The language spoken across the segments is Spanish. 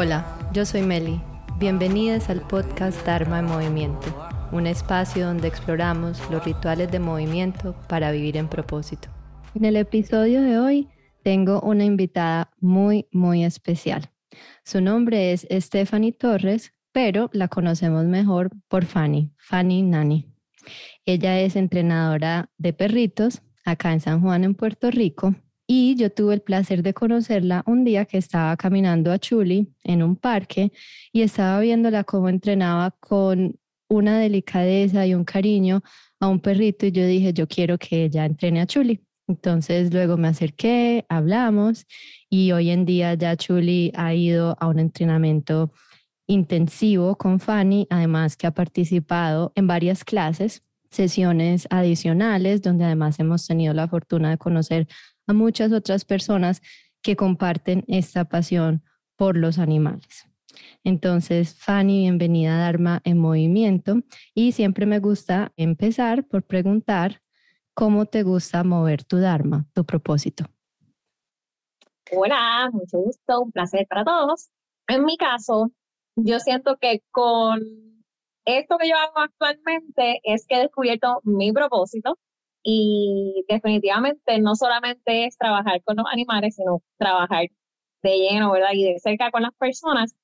Hola, yo soy Meli. Bienvenidas al podcast Dharma en Movimiento, un espacio donde exploramos los rituales de movimiento para vivir en propósito. En el episodio de hoy tengo una invitada muy, muy especial. Su nombre es Stephanie Torres, pero la conocemos mejor por Fanny, Fanny Nani. Ella es entrenadora de perritos acá en San Juan, en Puerto Rico, y yo tuve el placer de conocerla un día que estaba caminando a Chuli en un parque y estaba viéndola cómo entrenaba con una delicadeza y un cariño a un perrito y yo dije, yo quiero que ella entrene a Chuli. Entonces luego me acerqué, hablamos y hoy en día ya Chuli ha ido a un entrenamiento intensivo con Fanny, además que ha participado en varias clases, sesiones adicionales, donde además hemos tenido la fortuna de conocer a muchas otras personas que comparten esta pasión por los animales. Entonces, Fanny, bienvenida a Dharma en Movimiento y siempre me gusta empezar por preguntar cómo te gusta mover tu Dharma, tu propósito. Hola, mucho gusto, un placer para todos. En mi caso, yo siento que con esto que yo hago actualmente es que he descubierto mi propósito y definitivamente no solamente es trabajar con los animales, sino trabajar de lleno, ¿verdad? Y de cerca con las personas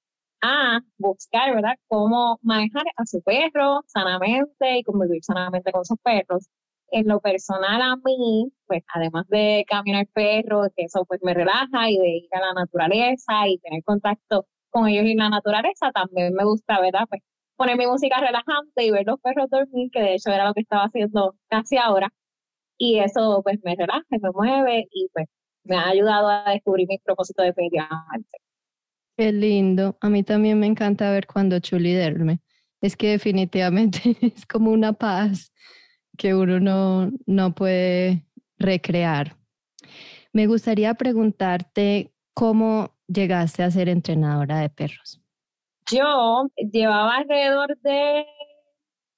a buscar, ¿verdad? Cómo manejar a su perro sanamente y convivir sanamente con sus perros. En lo personal a mí, pues además de caminar perro, que eso pues me relaja y de ir a la naturaleza y tener contacto con ellos y la naturaleza, también me gusta, ¿verdad? Pues poner mi música relajante y ver los perros dormir, que de hecho era lo que estaba haciendo casi ahora y eso pues me relaja, me mueve y pues me ha ayudado a descubrir mis propósitos definitivamente. Qué lindo. A mí también me encanta ver cuando Chuli duerme. Es que definitivamente es como una paz que uno no, no puede recrear. Me gustaría preguntarte cómo llegaste a ser entrenadora de perros. Yo llevaba alrededor de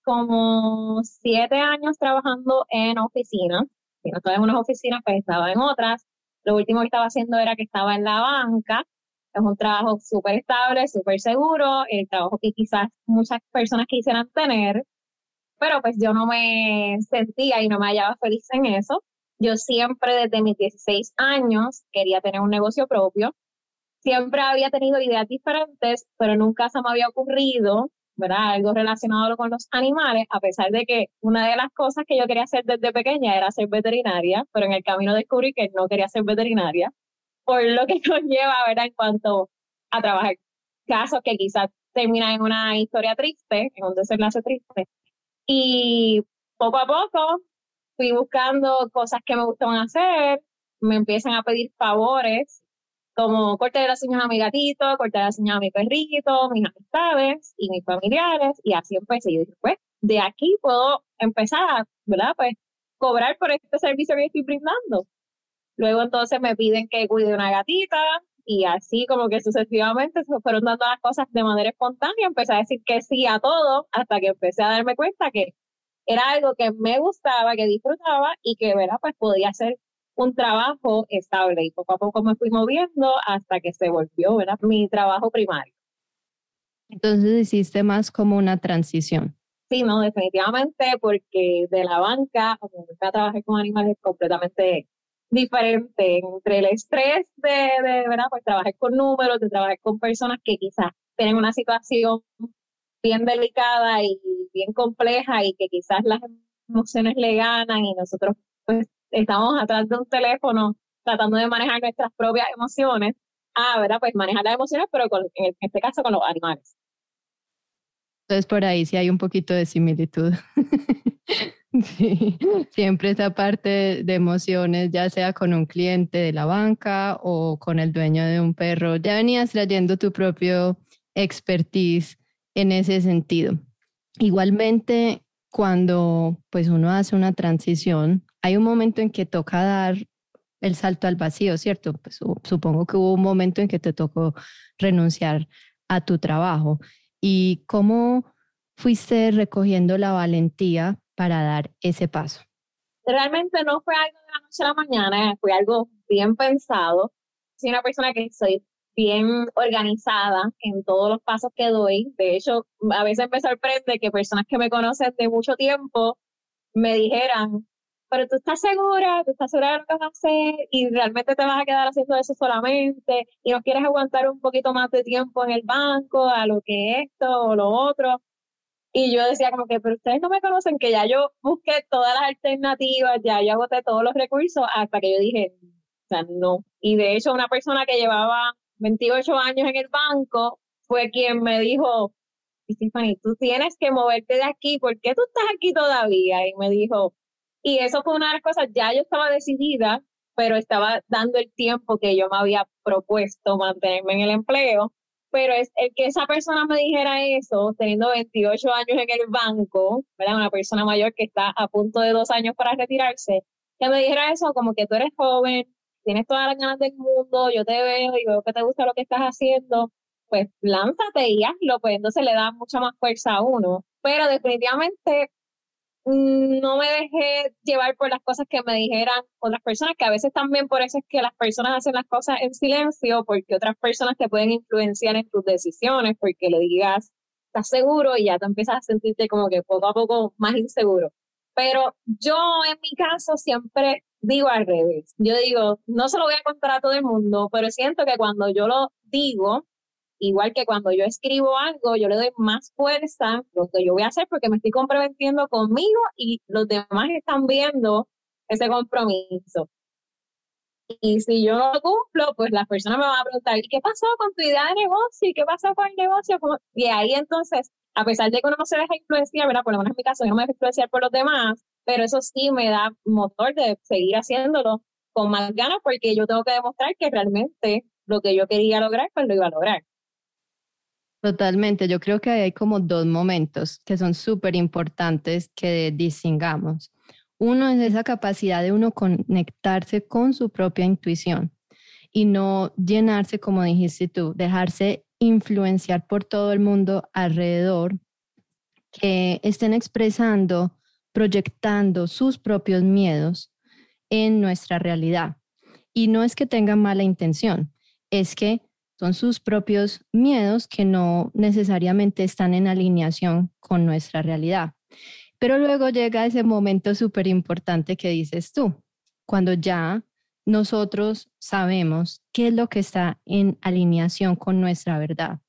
como siete años trabajando en oficinas. Si no estaba en unas oficinas, pues estaba en otras. Lo último que estaba haciendo era que estaba en la banca. Es un trabajo súper estable, súper seguro, el trabajo que quizás muchas personas quisieran tener, pero pues yo no me sentía y no me hallaba feliz en eso. Yo siempre desde mis 16 años quería tener un negocio propio. Siempre había tenido ideas diferentes, pero nunca se me había ocurrido ¿verdad? Algo relacionado con los animales, a pesar de que una de las cosas que yo quería hacer desde pequeña era ser veterinaria, pero en el camino descubrí que no quería ser veterinaria, por lo que conlleva, ¿verdad? En cuanto a trabajar casos que quizás terminan en una historia triste, en un desenlace triste. Y poco a poco fui buscando cosas que me gustaban hacer, me empiezan a pedir favores como corte de las uñas a mi gatito, corte de las uñas a mi perrito, mis amistades y mis familiares, y así empecé. Y dije, pues, de aquí puedo empezar, ¿verdad? Pues, cobrar por este servicio que estoy brindando. Luego entonces me piden que cuide una gatita, y así como que sucesivamente se fueron dando las cosas de manera espontánea, empecé a decir que sí a todo, hasta que empecé a darme cuenta que era algo que me gustaba, que disfrutaba y que, ¿verdad? Pues podía ser un trabajo estable y poco a poco me fui moviendo hasta que se volvió ¿verdad? mi trabajo primario. Entonces hiciste más como una transición. Sí, no, definitivamente, porque de la banca a trabajar con animales es completamente diferente entre el estrés de, de ¿verdad? Pues trabajar con números, de trabajar con personas que quizás tienen una situación bien delicada y bien compleja y que quizás las emociones le ganan y nosotros pues estamos atrás de un teléfono tratando de manejar nuestras propias emociones, ah, ¿verdad? Pues manejar las emociones, pero en este caso con los animales. Entonces por ahí sí hay un poquito de similitud. sí, siempre esa parte de emociones, ya sea con un cliente de la banca o con el dueño de un perro, ya venías trayendo tu propio expertise en ese sentido. Igualmente, cuando pues uno hace una transición, hay un momento en que toca dar el salto al vacío, ¿cierto? Pues, supongo que hubo un momento en que te tocó renunciar a tu trabajo. ¿Y cómo fuiste recogiendo la valentía para dar ese paso? Realmente no fue algo de la noche a la mañana, fue algo bien pensado. Soy una persona que soy bien organizada en todos los pasos que doy. De hecho, a veces me sorprende que personas que me conocen de mucho tiempo me dijeran, pero tú estás segura, tú estás segura de lo que vas a hacer y realmente te vas a quedar haciendo eso solamente y no quieres aguantar un poquito más de tiempo en el banco a lo que esto o lo otro. Y yo decía como que, pero ustedes no me conocen, que ya yo busqué todas las alternativas, ya yo agoté todos los recursos hasta que yo dije, o sea, no. Y de hecho, una persona que llevaba 28 años en el banco fue quien me dijo, Stephanie, tú tienes que moverte de aquí, ¿por qué tú estás aquí todavía? Y me dijo, y eso fue una de las cosas, ya yo estaba decidida, pero estaba dando el tiempo que yo me había propuesto mantenerme en el empleo. Pero es el que esa persona me dijera eso, teniendo 28 años en el banco, ¿verdad? Una persona mayor que está a punto de dos años para retirarse, que me dijera eso, como que tú eres joven, tienes todas las ganas del mundo, yo te veo y veo que te gusta lo que estás haciendo, pues lánzate y hazlo, pues entonces le da mucha más fuerza a uno. Pero definitivamente no me dejé llevar por las cosas que me dijeran otras personas, que a veces también por eso es que las personas hacen las cosas en silencio, porque otras personas te pueden influenciar en tus decisiones, porque le digas, estás seguro y ya te empiezas a sentirte como que poco a poco más inseguro. Pero yo en mi caso siempre digo al revés. Yo digo, no se lo voy a contar a todo el mundo, pero siento que cuando yo lo digo, igual que cuando yo escribo algo, yo le doy más fuerza lo que yo voy a hacer porque me estoy comprometiendo conmigo y los demás están viendo ese compromiso. Y si yo no lo cumplo, pues las personas me van a preguntar, ¿qué pasó con tu idea de negocio? ¿Y qué pasó con el negocio? Y ahí entonces, a pesar de que uno no se deja influenciar, ¿verdad? Por lo menos en mi caso, yo no me dejo influenciar por los demás, pero eso sí me da motor de seguir haciéndolo con más ganas porque yo tengo que demostrar que realmente lo que yo quería lograr, pues lo iba a lograr. Totalmente, yo creo que hay como dos momentos que son súper importantes que distingamos. Uno es esa capacidad de uno conectarse con su propia intuición y no llenarse, como dijiste tú, dejarse influenciar por todo el mundo alrededor que estén expresando proyectando sus propios miedos en nuestra realidad. Y no es que tengan mala intención, es que son sus propios miedos que no necesariamente están en alineación con nuestra realidad. Pero luego llega ese momento súper importante que dices tú, cuando ya nosotros sabemos qué es lo que está en alineación con nuestra verdad.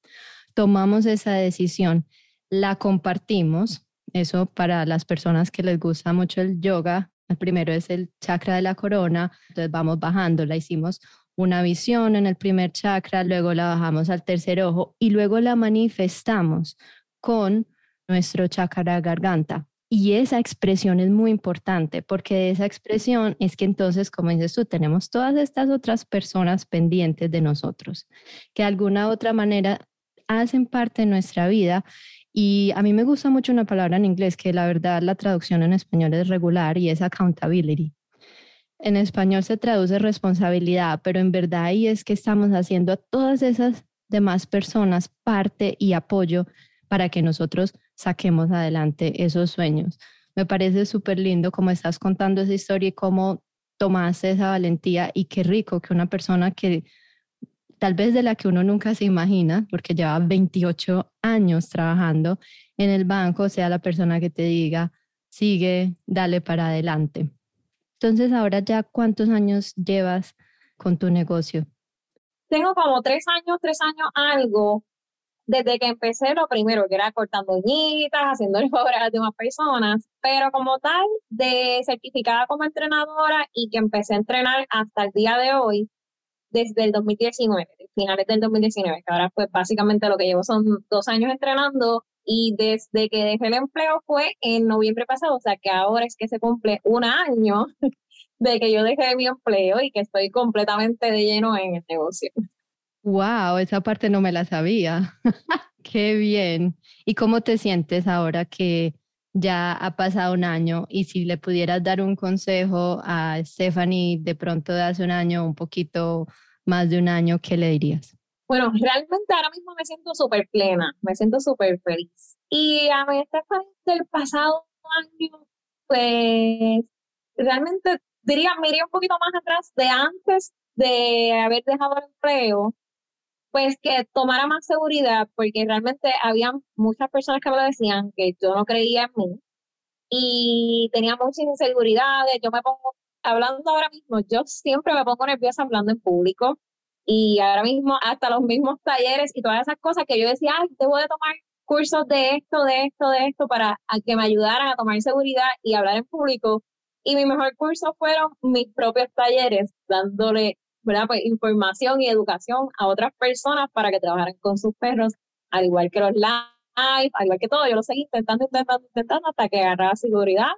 Tomamos esa decisión, la compartimos eso para las personas que les gusta mucho el yoga, primero es el chakra de la corona, entonces vamos bajando, la hicimos una visión en el primer chakra, luego la bajamos al tercer ojo y luego la manifestamos con nuestro chakra garganta. Y esa expresión es muy importante porque esa expresión es que entonces, como dices tú, tenemos todas estas otras personas pendientes de nosotros, que de alguna otra manera hacen parte de nuestra vida y a mí me gusta mucho una palabra en inglés que la verdad la traducción en español es regular y es accountability. En español se traduce responsabilidad, pero en verdad ahí es que estamos haciendo a todas esas demás personas parte y apoyo para que nosotros saquemos adelante esos sueños. Me parece súper lindo cómo estás contando esa historia y cómo tomaste esa valentía y qué rico que una persona que tal vez de la que uno nunca se imagina, porque lleva 28 años trabajando en el banco, sea la persona que te diga, sigue, dale para adelante. Entonces, ahora ya, ¿cuántos años llevas con tu negocio? Tengo como tres años, tres años algo, desde que empecé lo primero, que era cortando uñitas, haciendo obras a las demás personas, pero como tal, de certificada como entrenadora y que empecé a entrenar hasta el día de hoy, desde el 2019, finales del 2019, que ahora pues básicamente lo que llevo son dos años entrenando y desde que dejé el empleo fue en noviembre pasado, o sea que ahora es que se cumple un año de que yo dejé mi empleo y que estoy completamente de lleno en el negocio. Wow, esa parte no me la sabía. Qué bien. ¿Y cómo te sientes ahora que ya ha pasado un año y si le pudieras dar un consejo a Stephanie de pronto de hace un año, un poquito más de un año, ¿qué le dirías? Bueno, realmente ahora mismo me siento súper plena, me siento súper feliz. Y a mí Stephanie del pasado año, pues realmente diría, me iría un poquito más atrás de antes de haber dejado el empleo pues que tomara más seguridad, porque realmente había muchas personas que me lo decían que yo no creía en mí y tenía muchas inseguridades. Yo me pongo, hablando ahora mismo, yo siempre me pongo nerviosa hablando en público y ahora mismo hasta los mismos talleres y todas esas cosas que yo decía, ay, debo de tomar cursos de esto, de esto, de esto para que me ayudaran a tomar seguridad y hablar en público. Y mi mejor curso fueron mis propios talleres, dándole ¿verdad? Pues información y educación a otras personas para que trabajaran con sus perros, al igual que los live, al igual que todo. Yo lo seguí intentando, intentando, intentando hasta que agarraba seguridad.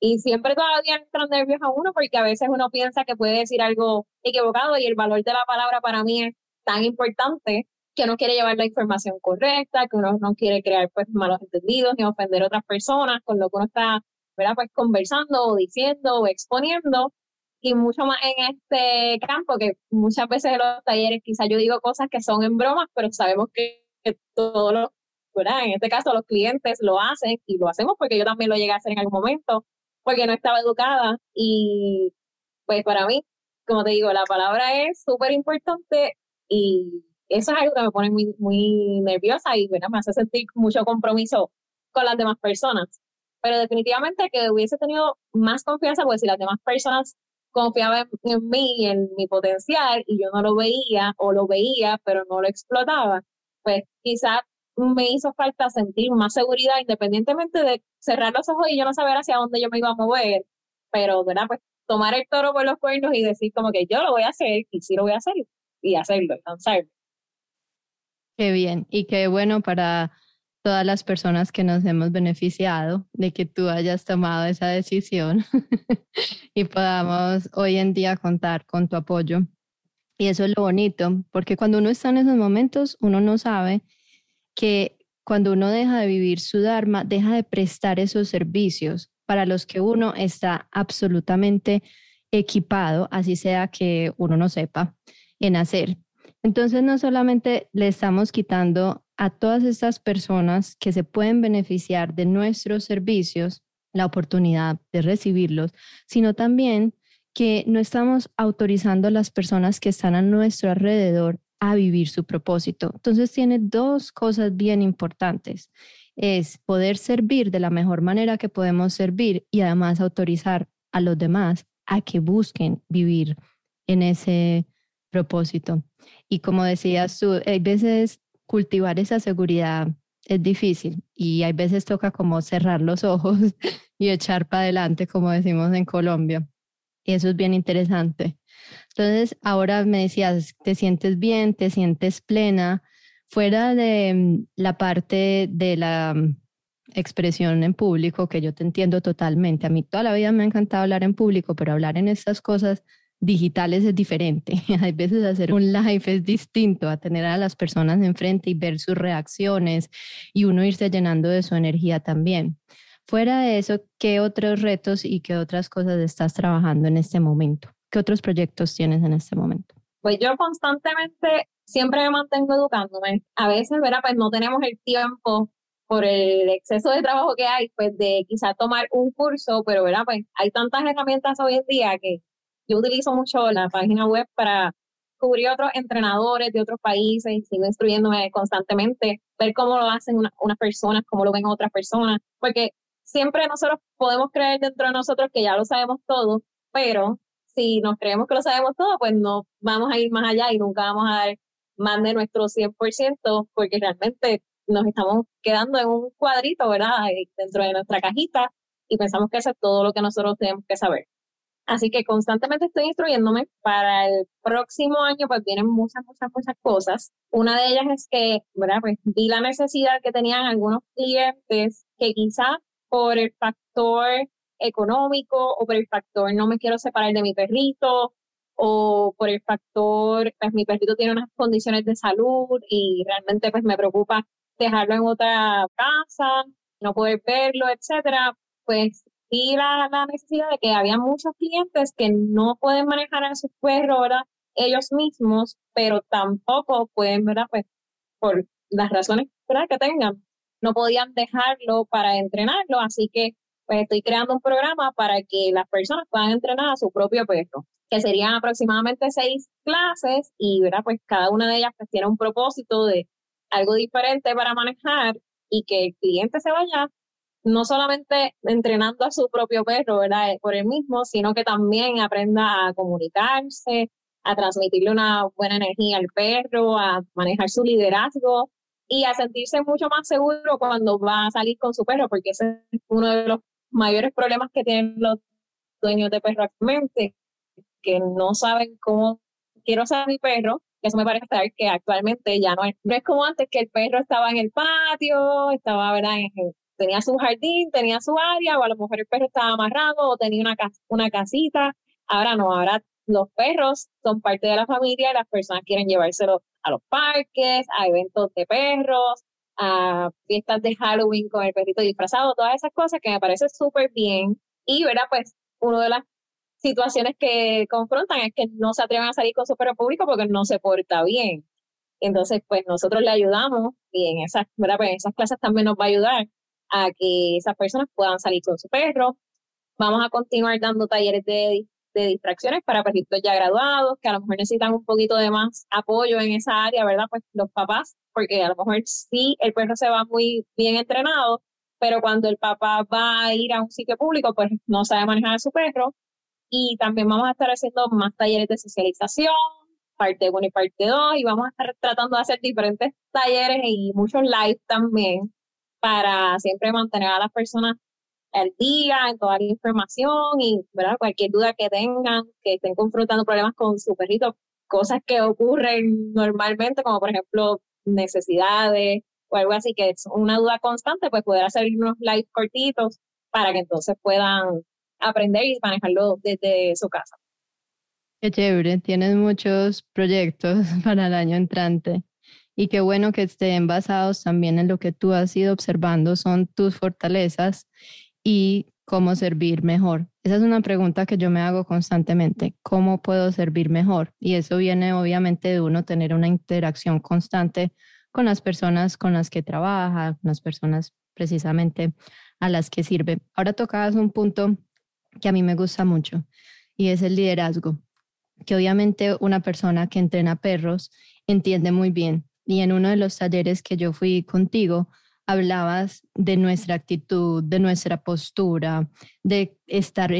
Y siempre todavía entran nervios a uno porque a veces uno piensa que puede decir algo equivocado y el valor de la palabra para mí es tan importante que uno quiere llevar la información correcta, que uno no quiere crear pues malos entendidos ni ofender a otras personas con lo que uno está, ¿verdad? Pues conversando o diciendo o exponiendo y mucho más en este campo, que muchas veces en los talleres quizás yo digo cosas que son en bromas, pero sabemos que, todos los. En este caso los clientes lo hacen y lo hacemos porque yo también lo llegué a hacer en algún momento, porque no estaba educada y pues para mí, como te digo, la palabra es súper importante y eso es algo que me pone muy, muy nerviosa y ¿verdad? me hace sentir mucho compromiso con las demás personas. Pero definitivamente que hubiese tenido más confianza, porque si las demás personas confiaba en, mí y en mi potencial y yo no lo veía o lo veía pero no lo explotaba, pues quizás me hizo falta sentir más seguridad independientemente de cerrar los ojos y yo no saber hacia dónde yo me iba a mover, pero ¿verdad? Pues tomar el toro por los cuernos y decir como que yo lo voy a hacer y sí lo voy a hacer y hacerlo, entonces. Qué bien y qué bueno para todas las personas que nos hemos beneficiado de que tú hayas tomado esa decisión y podamos hoy en día contar con tu apoyo. Y eso es lo bonito, porque cuando uno está en esos momentos, uno no sabe que cuando uno deja de vivir su Dharma, deja de prestar esos servicios para los que uno está absolutamente equipado, así sea que uno no sepa en hacer. Entonces, no solamente le estamos quitando a todas estas personas que se pueden beneficiar de nuestros servicios la oportunidad de recibirlos, sino también que no estamos autorizando a las personas que están a nuestro alrededor a vivir su propósito. Entonces tiene dos cosas bien importantes. Es poder servir de la mejor manera que podemos servir y además autorizar a los demás a que busquen vivir en ese propósito. Y como decías tú, hay veces cultivar esa seguridad es difícil y hay veces toca como cerrar los ojos y echar para adelante, como decimos en Colombia. Y eso es bien interesante. Entonces, ahora me decías, te sientes bien, te sientes plena, fuera de mm, la parte de la mm, expresión en público, que yo te entiendo totalmente. A mí toda la vida me ha encantado hablar en público, pero hablar en estas cosas digitales es diferente. Hay veces hacer un live es distinto a tener a las personas enfrente y ver sus reacciones y uno irse llenando de su energía también. Fuera de eso, ¿qué otros retos y qué otras cosas estás trabajando en este momento? ¿Qué otros proyectos tienes en este momento? Pues yo constantemente siempre me mantengo educándome. A veces, ¿verdad? Pues no tenemos el tiempo por el exceso de trabajo que hay, pues de quizás tomar un curso, pero, ¿verdad? Pues hay tantas herramientas hoy en día que yo utilizo mucho la página web para cubrir otros entrenadores de otros países sigo instruyéndome constantemente, ver cómo lo hacen unas personas, cómo lo ven otras personas, porque siempre nosotros podemos creer dentro de nosotros que ya lo sabemos todo, pero si nos creemos que lo sabemos todo, pues no vamos a ir más allá y nunca vamos a dar más de nuestro 100%, porque realmente nos estamos quedando en un cuadrito, ¿verdad? Dentro de nuestra cajita y pensamos que eso es todo lo que nosotros tenemos que saber. Así que constantemente estoy instruyéndome. Para el próximo año, pues vienen muchas, muchas, muchas cosas. Una de ellas es que, ¿verdad? Pues vi la necesidad que tenían algunos clientes que quizá por el factor económico o por el factor no me quiero separar de mi perrito o por el factor, pues mi perrito tiene unas condiciones de salud y realmente pues me preocupa dejarlo en otra casa, no poder verlo, etcétera, pues y la, necesidad de que había muchos clientes que no pueden manejar a sus perros, ¿verdad? Ellos mismos, pero tampoco pueden, ¿verdad? Pues por las razones que tengan, no podían dejarlo para entrenarlo, así que pues estoy creando un programa para que las personas puedan entrenar a su propio perro, que serían aproximadamente seis clases y, ¿verdad? Pues cada una de ellas pues, tiene un propósito de algo diferente para manejar y que el cliente se vaya no solamente entrenando a su propio perro, ¿verdad? Por él mismo, sino que también aprenda a comunicarse, a transmitirle una buena energía al perro, a manejar su liderazgo y a sentirse mucho más seguro cuando va a salir con su perro, porque ese es uno de los mayores problemas que tienen los dueños de perro actualmente, que no saben cómo quiero ser mi perro, eso me parece estar que actualmente ya no es, no es como antes que el perro estaba en el patio, estaba, ¿verdad? tenía su jardín, tenía su área, o a lo mejor el perro estaba amarrado o tenía una, una casita. Ahora no, ahora los perros son parte de la familia y las personas quieren llevárselo a los parques, a eventos de perros, a fiestas de Halloween con el perrito disfrazado, todas esas cosas que me parece súper bien. Y, ¿verdad? Pues una de las situaciones que confrontan es que no se atreven a salir con su perro público porque no se porta bien. Entonces, pues nosotros le ayudamos y en esas, ¿verdad? Pues en esas clases también nos va a ayudar a que esas personas puedan salir con su perro. Vamos a continuar dando talleres de, de distracciones para perritos ya graduados, que a lo mejor necesitan un poquito de más apoyo en esa área, ¿verdad? Pues los papás, porque a lo mejor sí el perro se va muy bien entrenado, pero cuando el papá va a ir a un sitio público, pues no sabe manejar a su perro. Y también vamos a estar haciendo más talleres de socialización, parte 1 y parte 2, y vamos a estar tratando de hacer diferentes talleres y muchos live también para siempre mantener a las personas al día en toda la información y ¿verdad? cualquier duda que tengan, que estén confrontando problemas con su perrito, cosas que ocurren normalmente, como por ejemplo necesidades o algo así, que es una duda constante, pues poder hacer unos live cortitos para que entonces puedan aprender y manejarlo desde su casa. Qué chévere, tienes muchos proyectos para el año entrante. Y qué bueno que estén basados también en lo que tú has ido observando, son tus fortalezas y cómo servir mejor. Esa es una pregunta que yo me hago constantemente. ¿Cómo puedo servir mejor? Y eso viene obviamente de uno tener una interacción constante con las personas con las que trabaja, con las personas precisamente a las que sirve. Ahora tocabas un punto que a mí me gusta mucho y es el liderazgo, que obviamente una persona que entrena perros entiende muy bien y en uno de los talleres que yo fui contigo, hablabas de nuestra actitud, de nuestra postura, de estar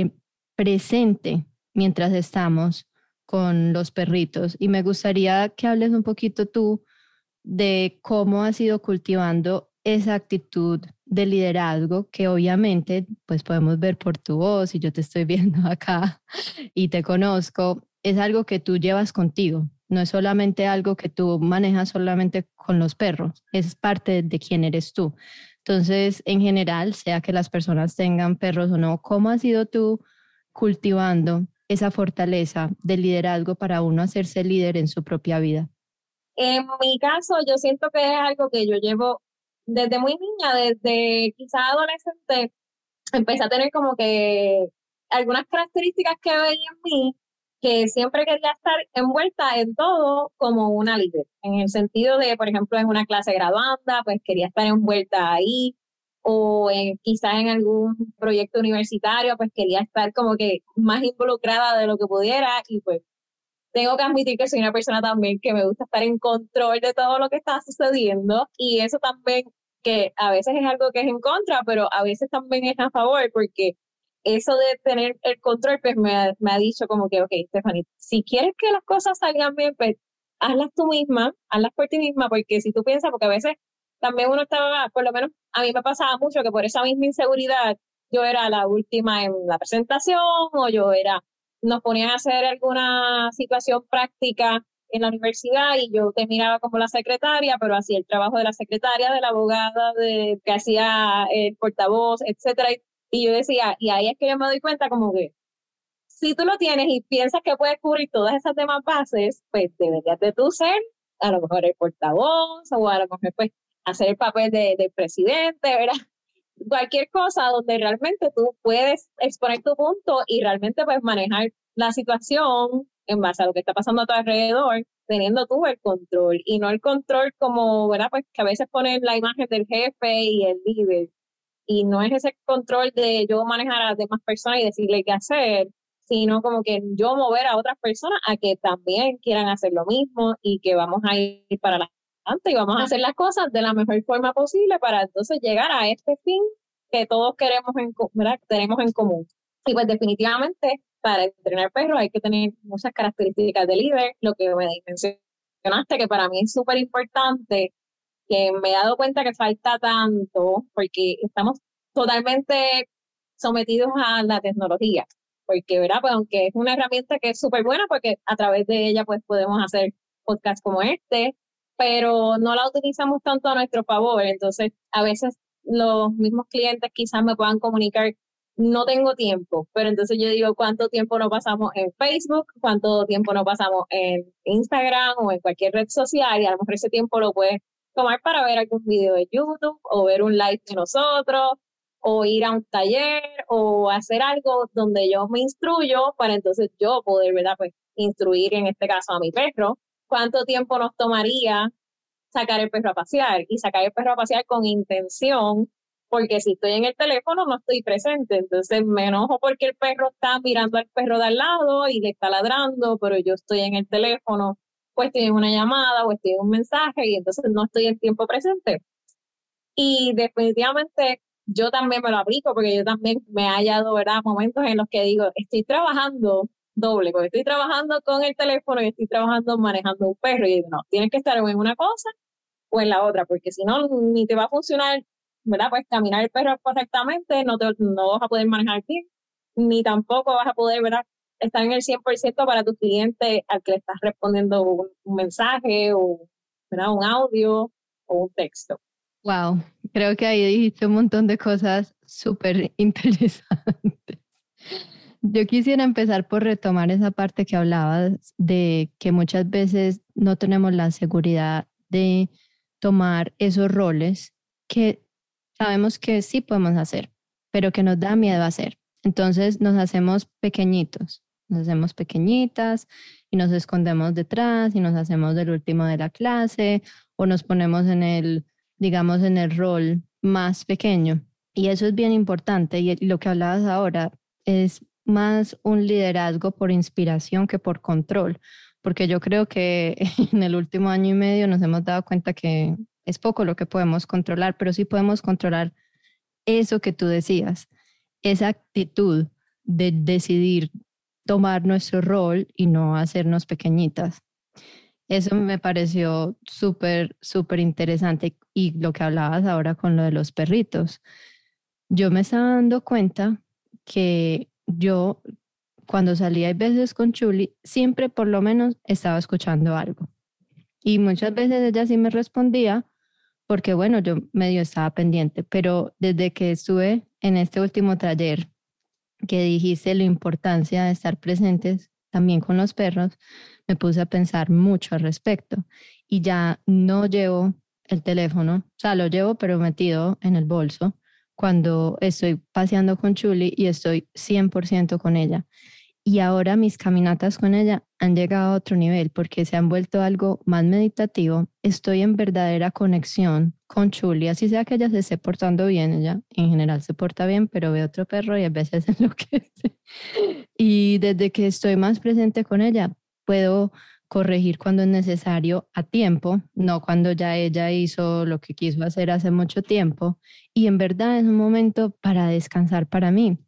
presente mientras estamos con los perritos. Y me gustaría que hables un poquito tú de cómo has ido cultivando esa actitud de liderazgo que obviamente pues podemos ver por tu voz y yo te estoy viendo acá y te conozco, es algo que tú llevas contigo, no es solamente algo que tú manejas solamente con los perros, es parte de quién eres tú. Entonces, en general, sea que las personas tengan perros o no, ¿cómo has ido tú cultivando esa fortaleza de liderazgo para uno hacerse líder en su propia vida? En mi caso, yo siento que es algo que yo llevo desde muy niña, desde quizá adolescente, empecé a tener como que algunas características que veía en mí que siempre quería estar envuelta en todo como una líder, en el sentido de, por ejemplo, en una clase graduanda, pues quería estar envuelta ahí, o en, quizás en algún proyecto universitario, pues quería estar como que más involucrada de lo que pudiera y pues tengo que admitir que soy una persona también que me gusta estar en control de todo lo que está sucediendo y eso también que a veces es algo que es en contra, pero a veces también es a favor porque eso de tener el control, pues me ha, me ha dicho como que, ok, Stephanie, si quieres que las cosas salgan bien, pues hazlas tú misma, hazlas por ti misma, porque si tú piensas, porque a veces también uno estaba, por lo menos a mí me pasaba mucho que por esa misma inseguridad yo era la última en la presentación o yo era, nos ponían a hacer alguna situación práctica en la universidad y yo te miraba como la secretaria, pero hacía el trabajo de la secretaria, de la abogada, de que hacía el portavoz, etcétera, y yo decía, y ahí es que yo me doy cuenta como que si tú lo tienes y piensas que puedes cubrir todas esas demás bases, pues deberías de tú ser a lo mejor el portavoz o a lo mejor pues hacer el papel de, presidente, ¿verdad? Cualquier cosa donde realmente tú puedes exponer tu punto y realmente puedes manejar la situación en base a lo que está pasando a tu alrededor, teniendo tú el control y no el control como, ¿verdad? Pues que a veces ponen la imagen del jefe y el líder Y no es ese control de yo manejar a las demás personas y decirle qué hacer, sino como que yo mover a otras personas a que también quieran hacer lo mismo y que vamos a ir para adelante y vamos a hacer las cosas de la mejor forma posible para entonces llegar a este fin que todos queremos en, tenemos en común. Y pues definitivamente para entrenar perros hay que tener muchas características de líder, lo que me mencionaste que para mí es súper importante, que me he dado cuenta que falta tanto, porque estamos totalmente sometidos a la tecnología porque, ¿verdad? Pues aunque es una herramienta que es súper buena, porque a través de ella pues podemos hacer podcasts como este, pero no la utilizamos tanto a nuestro favor, entonces a veces los mismos clientes quizás me puedan comunicar, no tengo tiempo, pero entonces yo digo, ¿cuánto tiempo nos pasamos en Facebook? ¿Cuánto tiempo nos pasamos en Instagram o en cualquier red social? Y a lo mejor ese tiempo lo puedes tomar para ver algún video de YouTube o ver un live de nosotros o ir a un taller o hacer algo donde yo me instruyo para entonces yo poder, ¿verdad? Pues instruir en este caso a mi perro. ¿Cuánto tiempo nos tomaría sacar el perro a pasear? Y sacar el perro a pasear con intención, porque si estoy en el teléfono no estoy presente, entonces me enojo porque el perro está mirando al perro de al lado y le está ladrando, pero yo estoy en el teléfono, o estoy en una llamada o estoy en un mensaje y entonces no estoy en tiempo presente. Y definitivamente yo también me lo aplico porque yo también me he hallado, ¿verdad? Momentos en los que digo, estoy trabajando doble, porque estoy trabajando con el teléfono y estoy trabajando manejando un perro. Y digo, no, tienes que estar en una cosa o en la otra, porque si no, ni te va a funcionar, ¿verdad? Pues caminar el perro correctamente, no, te, no vas a poder manejar bien, ni tampoco vas a poder, ¿verdad? Estar en el 100% para tu cliente al que le estás respondiendo un, mensaje o, ¿verdad? Un audio o un texto. Wow, creo que ahí dijiste un montón de cosas súper interesantes. Yo quisiera empezar por retomar esa parte que hablabas de que muchas veces no tenemos la seguridad de tomar esos roles que sabemos que sí podemos hacer, pero que nos da miedo hacer. Entonces nos hacemos pequeñitos, nos hacemos pequeñitas y nos escondemos detrás y nos hacemos del último de la clase o nos ponemos en el digamos, en el rol más pequeño. Y eso es bien importante. Y lo que hablabas ahora es más un liderazgo por inspiración que por control, porque yo creo que en el último año y medio nos hemos dado cuenta que es poco lo que podemos controlar, pero sí podemos controlar eso que tú decías, esa actitud de decidir tomar nuestro rol y no hacernos pequeñitas. Eso me pareció súper, súper interesante y lo que hablabas ahora con lo de los perritos. Yo me estaba dando cuenta que yo cuando salía a veces con Chuli, siempre por lo menos estaba escuchando algo. Y muchas veces ella sí me respondía porque, bueno, yo medio estaba pendiente, pero desde que estuve en este último taller que dijiste la importancia de estar presentes también con los perros, me puse a pensar mucho al respecto y ya no llevo el teléfono, o sea, lo llevo pero metido en el bolso cuando estoy paseando con Chuli y estoy 100% con ella. Y ahora mis caminatas con ella han llegado a otro nivel porque se han vuelto algo más meditativo. Estoy en verdadera conexión con Chuli, así sea que ella se esté portando bien, ella en general se porta bien, pero ve otro perro y a veces enloquece. Y desde que estoy más presente con ella, puedo corregir cuando es necesario a tiempo, no cuando ya ella hizo lo que quiso hacer hace mucho tiempo. Y en verdad es un momento para descansar para mí.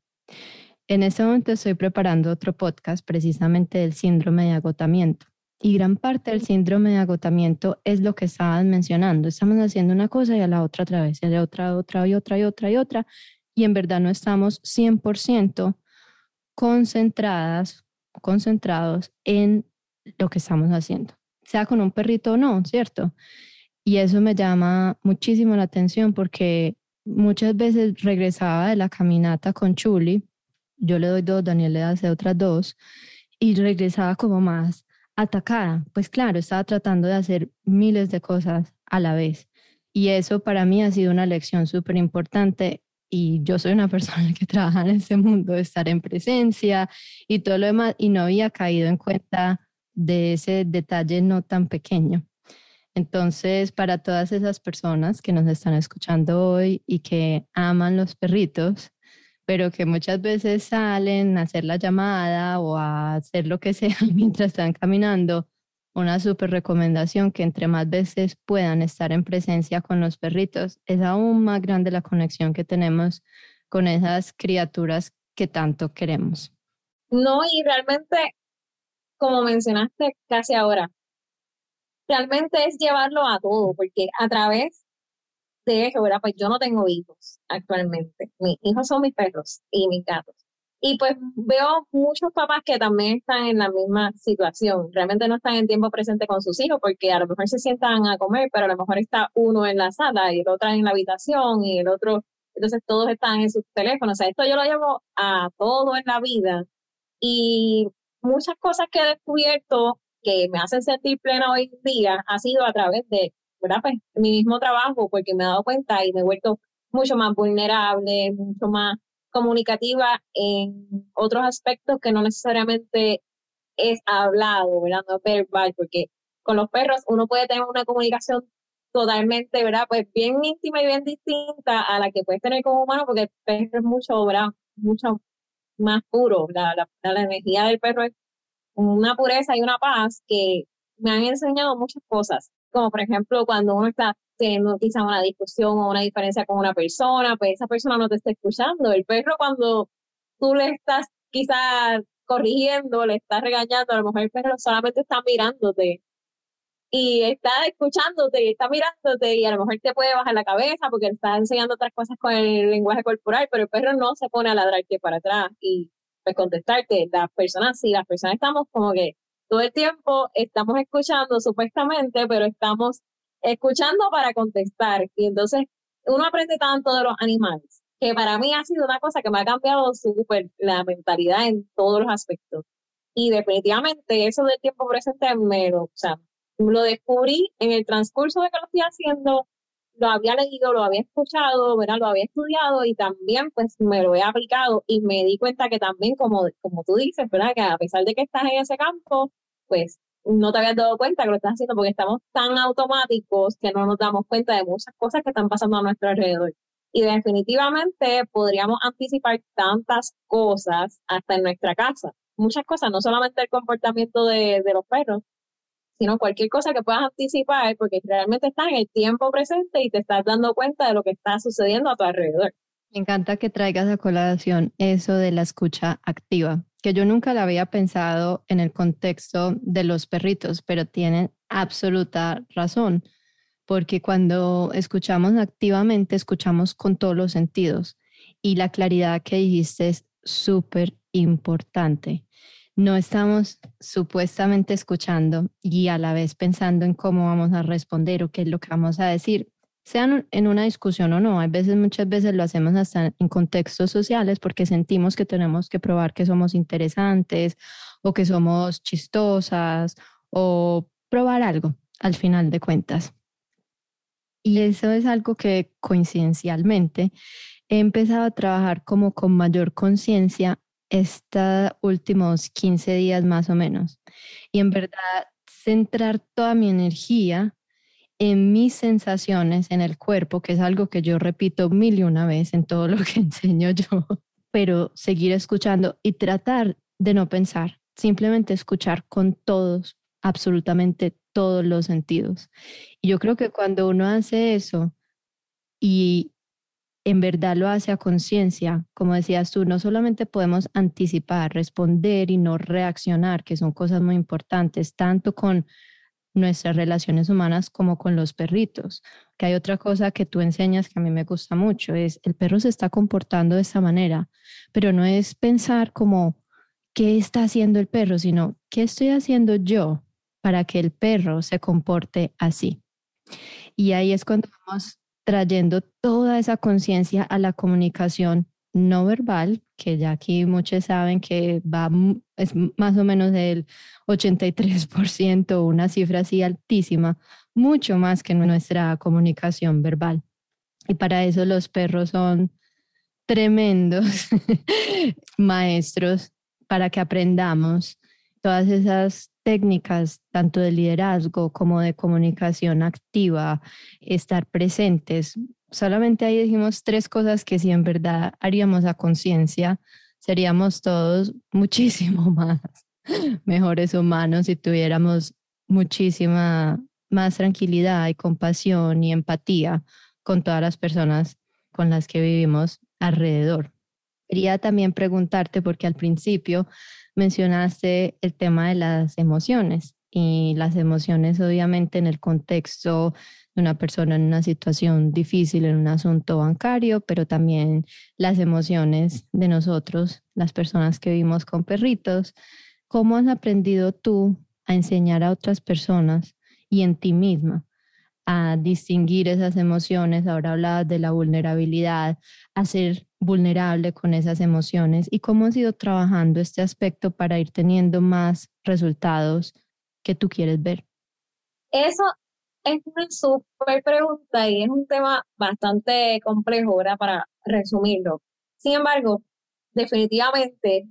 En este momento estoy preparando otro podcast precisamente del síndrome de agotamiento. Y gran parte del síndrome de agotamiento es lo que estaban mencionando. Estamos haciendo una cosa y a la otra otra vez, y a la otra, otra y otra y otra y otra. Y en verdad no estamos 100% concentradas, concentrados en lo que estamos haciendo, sea con un perrito o no, ¿cierto? Y eso me llama muchísimo la atención porque muchas veces regresaba de la caminata con Chuli, yo le doy dos, Daniel le hace otras dos, y regresaba como más atacada. Pues claro, estaba tratando de hacer miles de cosas a la vez. Y eso para mí ha sido una lección súper importante y yo soy una persona que trabaja en ese mundo estar en presencia y todo lo demás y no había caído en cuenta de ese detalle no tan pequeño. Entonces, para todas esas personas que nos están escuchando hoy y que aman los perritos, pero que muchas veces salen a hacer la llamada o a hacer lo que sea mientras están caminando, una súper recomendación que entre más veces puedan estar en presencia con los perritos, es aún más grande la conexión que tenemos con esas criaturas que tanto queremos. No, y realmente, como mencionaste casi ahora, realmente es llevarlo a todo, porque a través de eso, ¿verdad? Pues yo no tengo hijos actualmente. Mis hijos son mis perros y mis gatos. Y pues veo muchos papás que también están en la misma situación. Realmente no están en tiempo presente con sus hijos porque a lo mejor se sientan a comer, pero a lo mejor está uno en la sala y el otro en la habitación y el otro, entonces todos están en sus teléfonos. Esto yo lo llevo a todo en la vida. Y muchas cosas que he descubierto que me hacen sentir plena hoy en día ha sido a través de ¿verdad? Pues mi mismo trabajo, porque me he dado cuenta y me he vuelto mucho más vulnerable, mucho más comunicativa en otros aspectos que no necesariamente es hablado, ¿verdad? No verbal, porque con los perros uno puede tener una comunicación totalmente, ¿verdad? Pues bien íntima y bien distinta a la que puedes tener como humano, porque el perro es mucho, más puro. La, la energía del perro es una pureza y una paz que me han enseñado muchas cosas como por ejemplo cuando uno está teniendo quizá una discusión o una diferencia con una persona, pues esa persona no te está escuchando. El perro cuando tú le estás quizá corrigiendo, le estás regañando, a lo mejor el perro solamente está mirándote y está escuchándote y está mirándote y a lo mejor te puede bajar la cabeza porque está enseñando otras cosas con el lenguaje corporal, pero el perro no se pone a ladrarte para atrás y pues contestarte. Las personas sí, las personas estamos como que todo el tiempo estamos escuchando supuestamente, pero estamos escuchando para contestar. Y entonces uno aprende tanto de los animales, que para mí ha sido una cosa que me ha cambiado súper la mentalidad en todos los aspectos. Y definitivamente eso del tiempo presente me lo, o sea, lo descubrí en el transcurso de que lo estoy haciendo, lo había leído, lo había escuchado, ¿verdad? lo había estudiado y también pues me lo he aplicado y me di cuenta que también, como, como tú dices, ¿verdad? que a pesar de que estás en ese campo, pues no te habías dado cuenta que lo estás haciendo porque estamos tan automáticos que no nos damos cuenta de muchas cosas que están pasando a nuestro alrededor. Y definitivamente podríamos anticipar tantas cosas hasta en nuestra casa. Muchas cosas, no solamente el comportamiento de, de los perros, sino cualquier cosa que puedas anticipar porque realmente estás en el tiempo presente y te estás dando cuenta de lo que está sucediendo a tu alrededor. Me encanta que traigas a colación eso de la escucha activa, que yo nunca la había pensado en el contexto de los perritos, pero tienen absoluta razón, porque cuando escuchamos activamente, escuchamos con todos los sentidos y la claridad que dijiste es súper importante. No estamos supuestamente escuchando y a la vez pensando en cómo vamos a responder o qué es lo que vamos a decir, sean en una discusión o no. Hay veces, muchas veces lo hacemos hasta en contextos sociales porque sentimos que tenemos que probar que somos interesantes o que somos chistosas o probar algo al final de cuentas. Y eso es algo que coincidencialmente he empezado a trabajar como con mayor conciencia estos últimos 15 días más o menos. Y en verdad centrar toda mi energía en mis sensaciones en el cuerpo, que es algo que yo repito mil y una vez en todo lo que enseño yo, pero seguir escuchando y tratar de no pensar, simplemente escuchar con todos, absolutamente todos los sentidos. Y yo creo que cuando uno hace eso y en verdad lo hace a conciencia, como decías tú, no solamente podemos anticipar, responder y no reaccionar, que son cosas muy importantes, tanto con nuestras relaciones humanas como con los perritos. Que hay otra cosa que tú enseñas que a mí me gusta mucho, es el perro se está comportando de esta manera, pero no es pensar como qué está haciendo el perro, sino qué estoy haciendo yo para que el perro se comporte así. Y ahí es cuando vamos trayendo toda esa conciencia a la comunicación no verbal, que ya aquí muchos saben que va, es más o menos del 83%, una cifra así altísima, mucho más que nuestra comunicación verbal. Y para eso los perros son tremendos maestros para que aprendamos todas esas técnicas tanto de liderazgo como de comunicación activa, estar presentes. Solamente ahí dijimos tres cosas que si en verdad haríamos a conciencia, seríamos todos muchísimo más mejores humanos si tuviéramos muchísima más tranquilidad y compasión y empatía con todas las personas con las que vivimos alrededor. Quería también preguntarte, porque al principio mencionaste el tema de las emociones y las emociones obviamente en el contexto de una persona en una situación difícil, en un asunto bancario, pero también las emociones de nosotros, las personas que vivimos con perritos. ¿Cómo has aprendido tú a enseñar a otras personas y en ti misma a distinguir esas emociones? Ahora hablabas de la vulnerabilidad, a ser vulnerable con esas emociones y cómo has ido trabajando este aspecto para ir teniendo más resultados que tú quieres ver. Eso es una súper pregunta y es un tema bastante complejo ¿verdad? para resumirlo. Sin embargo, definitivamente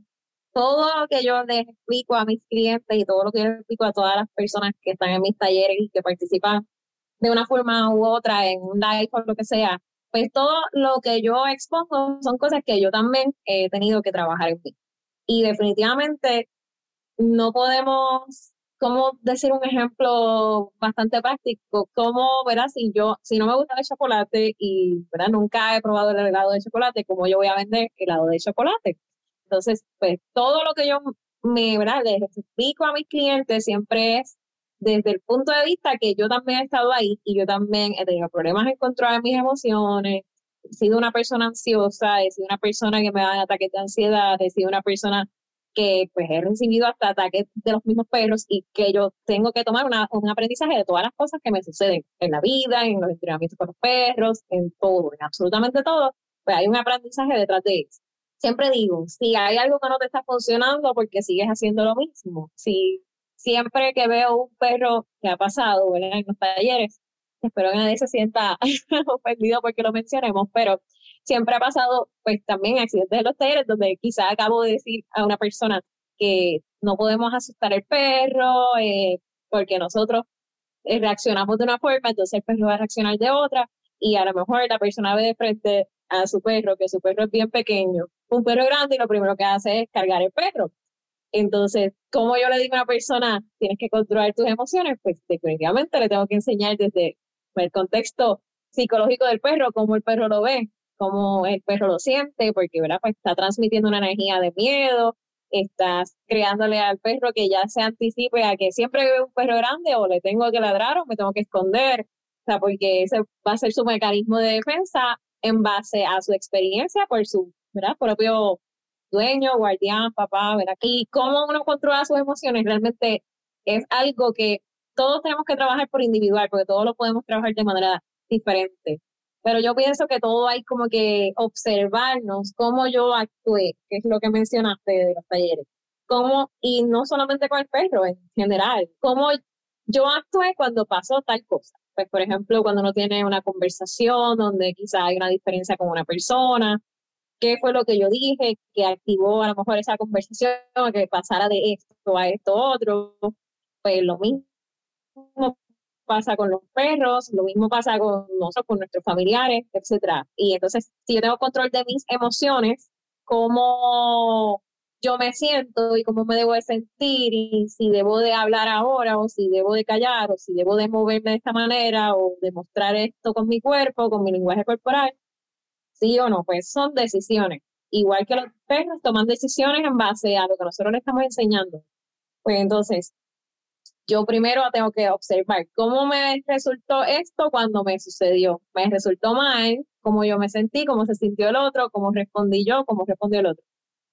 todo lo que yo les explico a mis clientes y todo lo que yo explico a todas las personas que están en mis talleres y que participan de una forma u otra en un live o lo que sea, pues todo lo que yo expongo son cosas que yo también he tenido que trabajar en mí. Y definitivamente no podemos, como decir un ejemplo bastante práctico, como, ¿verdad? Si yo, si no me gusta el chocolate y, ¿verdad? Nunca he probado el helado de chocolate, ¿cómo yo voy a vender helado de chocolate? Entonces, pues todo lo que yo me, ¿verdad? Les explico a mis clientes siempre es desde el punto de vista que yo también he estado ahí y yo también he tenido problemas en controlar mis emociones, he sido una persona ansiosa, he sido una persona que me da ataques de ansiedad, he sido una persona que pues he recibido hasta ataques de los mismos perros y que yo tengo que tomar un aprendizaje de todas las cosas que me suceden en la vida, en los entrenamientos con los perros, en todo, en absolutamente todo, pues hay un aprendizaje detrás de eso. Siempre digo, si hay algo que no te está funcionando, porque sigues haciendo lo mismo. Si siempre que veo un perro que ha pasado en los talleres, espero que nadie se sienta ofendido porque lo mencionemos, pero siempre ha pasado pues también accidentes en los talleres donde quizá acabo de decir a una persona que no podemos asustar al perro eh, porque nosotros eh, reaccionamos de una forma, entonces el perro va a reaccionar de otra y a lo mejor la persona ve de frente a su perro, que su perro es bien pequeño, un perro grande y lo primero que hace es cargar el perro. Entonces, como yo le digo a una persona, tienes que controlar tus emociones, pues definitivamente le tengo que enseñar desde el contexto psicológico del perro, cómo el perro lo ve, cómo el perro lo siente, porque ¿verdad? Pues está transmitiendo una energía de miedo, estás creándole al perro que ya se anticipe a que siempre que veo un perro grande o le tengo que ladrar o me tengo que esconder, o sea, porque ese va a ser su mecanismo de defensa en base a su experiencia por su ¿verdad? propio dueño, guardián, papá, ¿verdad? Y cómo uno controla sus emociones realmente es algo que todos tenemos que trabajar por individual, porque todos lo podemos trabajar de manera diferente. Pero yo pienso que todo hay como que observarnos cómo yo actué, que es lo que mencionaste de los talleres. Cómo, y no solamente con el perro, en general, cómo yo actué cuando pasó tal cosa. Pues, por ejemplo, cuando uno tiene una conversación donde quizá hay una diferencia con una persona, qué fue lo que yo dije que activó a lo mejor esa conversación, que pasara de esto a esto otro. Pues lo mismo pasa con los perros, lo mismo pasa con nosotros, con nuestros familiares, etcétera. Y entonces, si yo tengo control de mis emociones, cómo yo me siento y cómo me debo de sentir y si debo de hablar ahora o si debo de callar o si debo de moverme de esta manera o demostrar esto con mi cuerpo, con mi lenguaje corporal, sí o no, pues son decisiones. Igual que los perros toman decisiones en base a lo que nosotros les estamos enseñando. Pues entonces, yo primero tengo que observar cómo me resultó esto cuando me sucedió. Me resultó mal, cómo yo me sentí, cómo se sintió el otro, cómo respondí yo, cómo respondió el otro.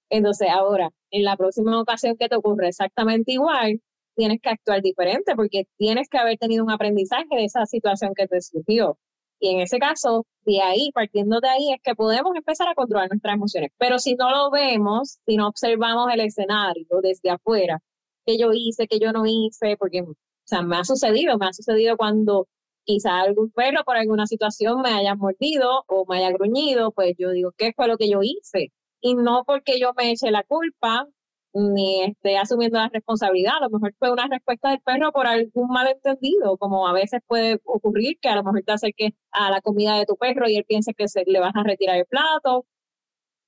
Entonces, ahora, en la próxima ocasión que te ocurre exactamente igual, tienes que actuar diferente porque tienes que haber tenido un aprendizaje de esa situación que te surgió. Y en ese caso, de ahí, partiendo de ahí, es que podemos empezar a controlar nuestras emociones. Pero si no lo vemos, si no observamos el escenario desde afuera, que yo hice, que yo no hice, porque, o sea, me ha sucedido, me ha sucedido cuando quizá algún perro por alguna situación me haya mordido o me haya gruñido, pues yo digo, ¿qué fue lo que yo hice? Y no porque yo me eche la culpa ni esté asumiendo la responsabilidad. A lo mejor fue una respuesta del perro por algún malentendido, como a veces puede ocurrir que a lo mejor te acerques a la comida de tu perro y él piensa que se, le vas a retirar el plato,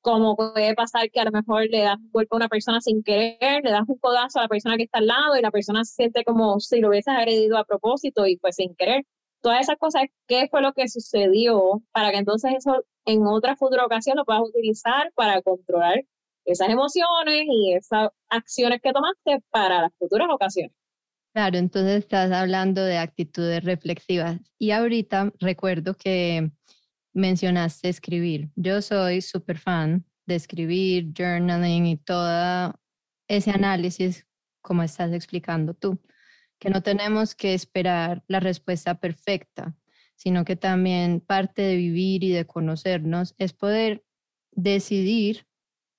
como puede pasar que a lo mejor le das un golpe a una persona sin querer, le das un codazo a la persona que está al lado y la persona se siente como si lo hubieses agredido a propósito y pues sin querer. Todas esas cosas, ¿qué fue lo que sucedió para que entonces eso en otra futura ocasión lo puedas utilizar para controlar esas emociones y esas acciones que tomaste para las futuras ocasiones? Claro, entonces estás hablando de actitudes reflexivas. Y ahorita recuerdo que mencionaste escribir. Yo soy súper fan de escribir, journaling y todo ese análisis, como estás explicando tú, que no tenemos que esperar la respuesta perfecta, sino que también parte de vivir y de conocernos es poder decidir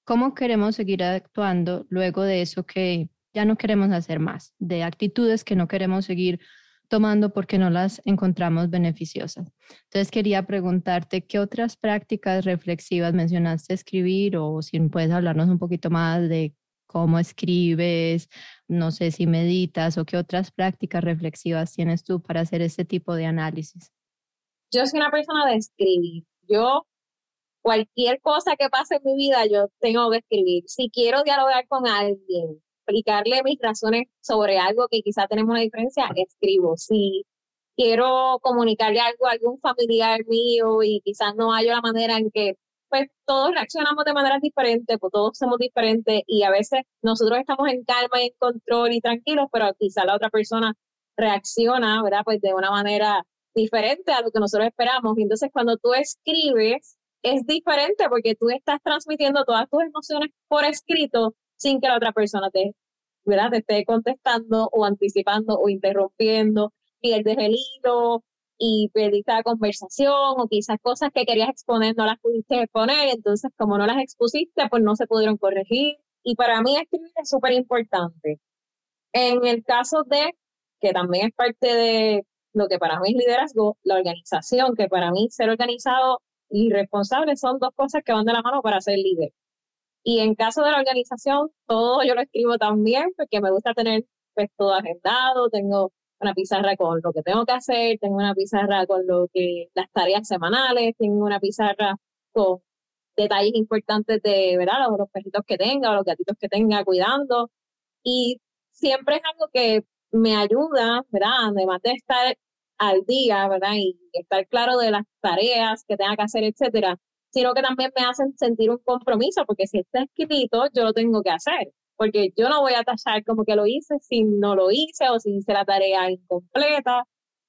cómo queremos seguir actuando luego de eso que ya no queremos hacer más, de actitudes que no queremos seguir tomando porque no las encontramos beneficiosas. Entonces quería preguntarte qué otras prácticas reflexivas mencionaste escribir o si puedes hablarnos un poquito más de cómo escribes, no sé si meditas o qué otras prácticas reflexivas tienes tú para hacer este tipo de análisis. Yo soy una persona de escribir. Yo cualquier cosa que pase en mi vida yo tengo que escribir. Si quiero dialogar con alguien, explicarle mis razones sobre algo que quizá tenemos una diferencia, escribo. Si quiero comunicarle algo a algún familiar mío y quizás no haya la manera en que pues todos reaccionamos de manera diferente, pues todos somos diferentes y a veces nosotros estamos en calma y en control y tranquilos, pero quizá la otra persona reacciona, ¿verdad? Pues de una manera diferente a lo que nosotros esperamos. Entonces cuando tú escribes, es diferente porque tú estás transmitiendo todas tus emociones por escrito sin que la otra persona te, ¿verdad? te esté contestando o anticipando o interrumpiendo, pierdes el hilo y perdiste la conversación o quizás cosas que querías exponer no las pudiste exponer, entonces como no las expusiste, pues no se pudieron corregir. Y para mí escribir es súper importante. En el caso de, que también es parte de lo que para mí es liderazgo, la organización, que para mí ser organizado y responsable son dos cosas que van de la mano para ser líder. Y en caso de la organización, todo yo lo escribo también porque me gusta tener pues, todo agendado, tengo una pizarra con lo que tengo que hacer, tengo una pizarra con lo que las tareas semanales, tengo una pizarra con detalles importantes de, ¿verdad? Los, los perritos que tenga o los gatitos que tenga cuidando. Y siempre es algo que me ayuda, ¿verdad? Además de estar al día, ¿verdad? Y estar claro de las tareas que tenga que hacer, etcétera, sino que también me hacen sentir un compromiso, porque si está escrito, yo lo tengo que hacer, porque yo no voy a tachar como que lo hice si no lo hice o si hice la tarea incompleta.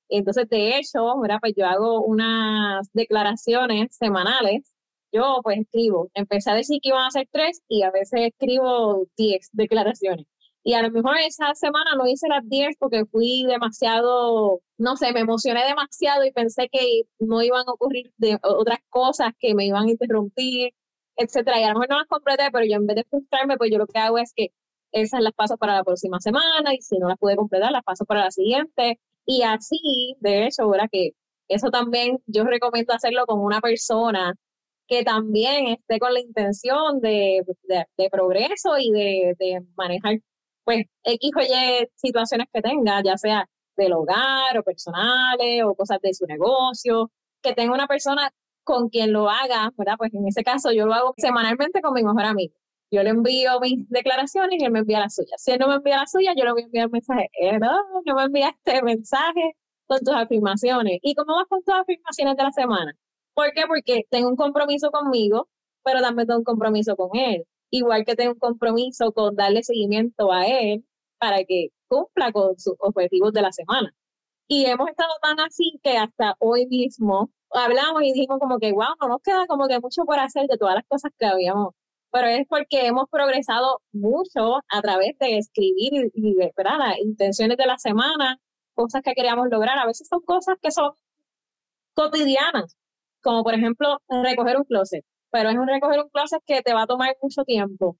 Entonces, de hecho, ¿verdad? Pues yo hago unas declaraciones semanales. Yo pues escribo, empecé a decir que iban a ser tres y a veces escribo diez declaraciones. Y a lo mejor esa semana no hice las 10 porque fui demasiado, no sé, me emocioné demasiado y pensé que no iban a ocurrir de otras cosas que me iban a interrumpir, etcétera. Y a lo mejor no las completé, pero yo en vez de frustrarme, pues yo lo que hago es que esas las paso para la próxima semana y si no las pude completar, las paso para la siguiente. Y así, de hecho, ¿verdad? Que eso también yo recomiendo hacerlo con una persona que también esté con la intención de, de, progreso y de, de, manejar pues X o Y situaciones que tenga, ya sea del hogar o personales o cosas de su negocio, que tenga una persona con quien lo haga, ¿verdad? Pues en ese caso yo lo hago semanalmente con mi mejor amigo. Yo le envío mis declaraciones y él me envía las suyas. Si él no me envía las suyas, yo le voy a enviar un mensaje. No, no me enviaste mensaje con tus afirmaciones. ¿Y cómo vas con tus afirmaciones de la semana? ¿Por qué? Porque tengo un compromiso conmigo, pero también tengo un compromiso con él igual que tengo un compromiso con darle seguimiento a él para que cumpla con sus objetivos de la semana. Y hemos estado tan así que hasta hoy mismo hablamos y dijimos como que, wow, no nos queda como que mucho por hacer de todas las cosas que habíamos, pero es porque hemos progresado mucho a través de escribir y, de las intenciones de la semana, cosas que queríamos lograr. A veces son cosas que son cotidianas, como por ejemplo recoger un closet pero es un recoger un closet que te va a tomar mucho tiempo.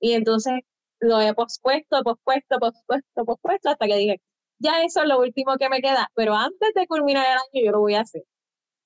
Y entonces lo he pospuesto, pospuesto, pospuesto, pospuesto, hasta que dije, ya eso es lo último que me queda, pero antes de culminar el año yo lo voy a hacer.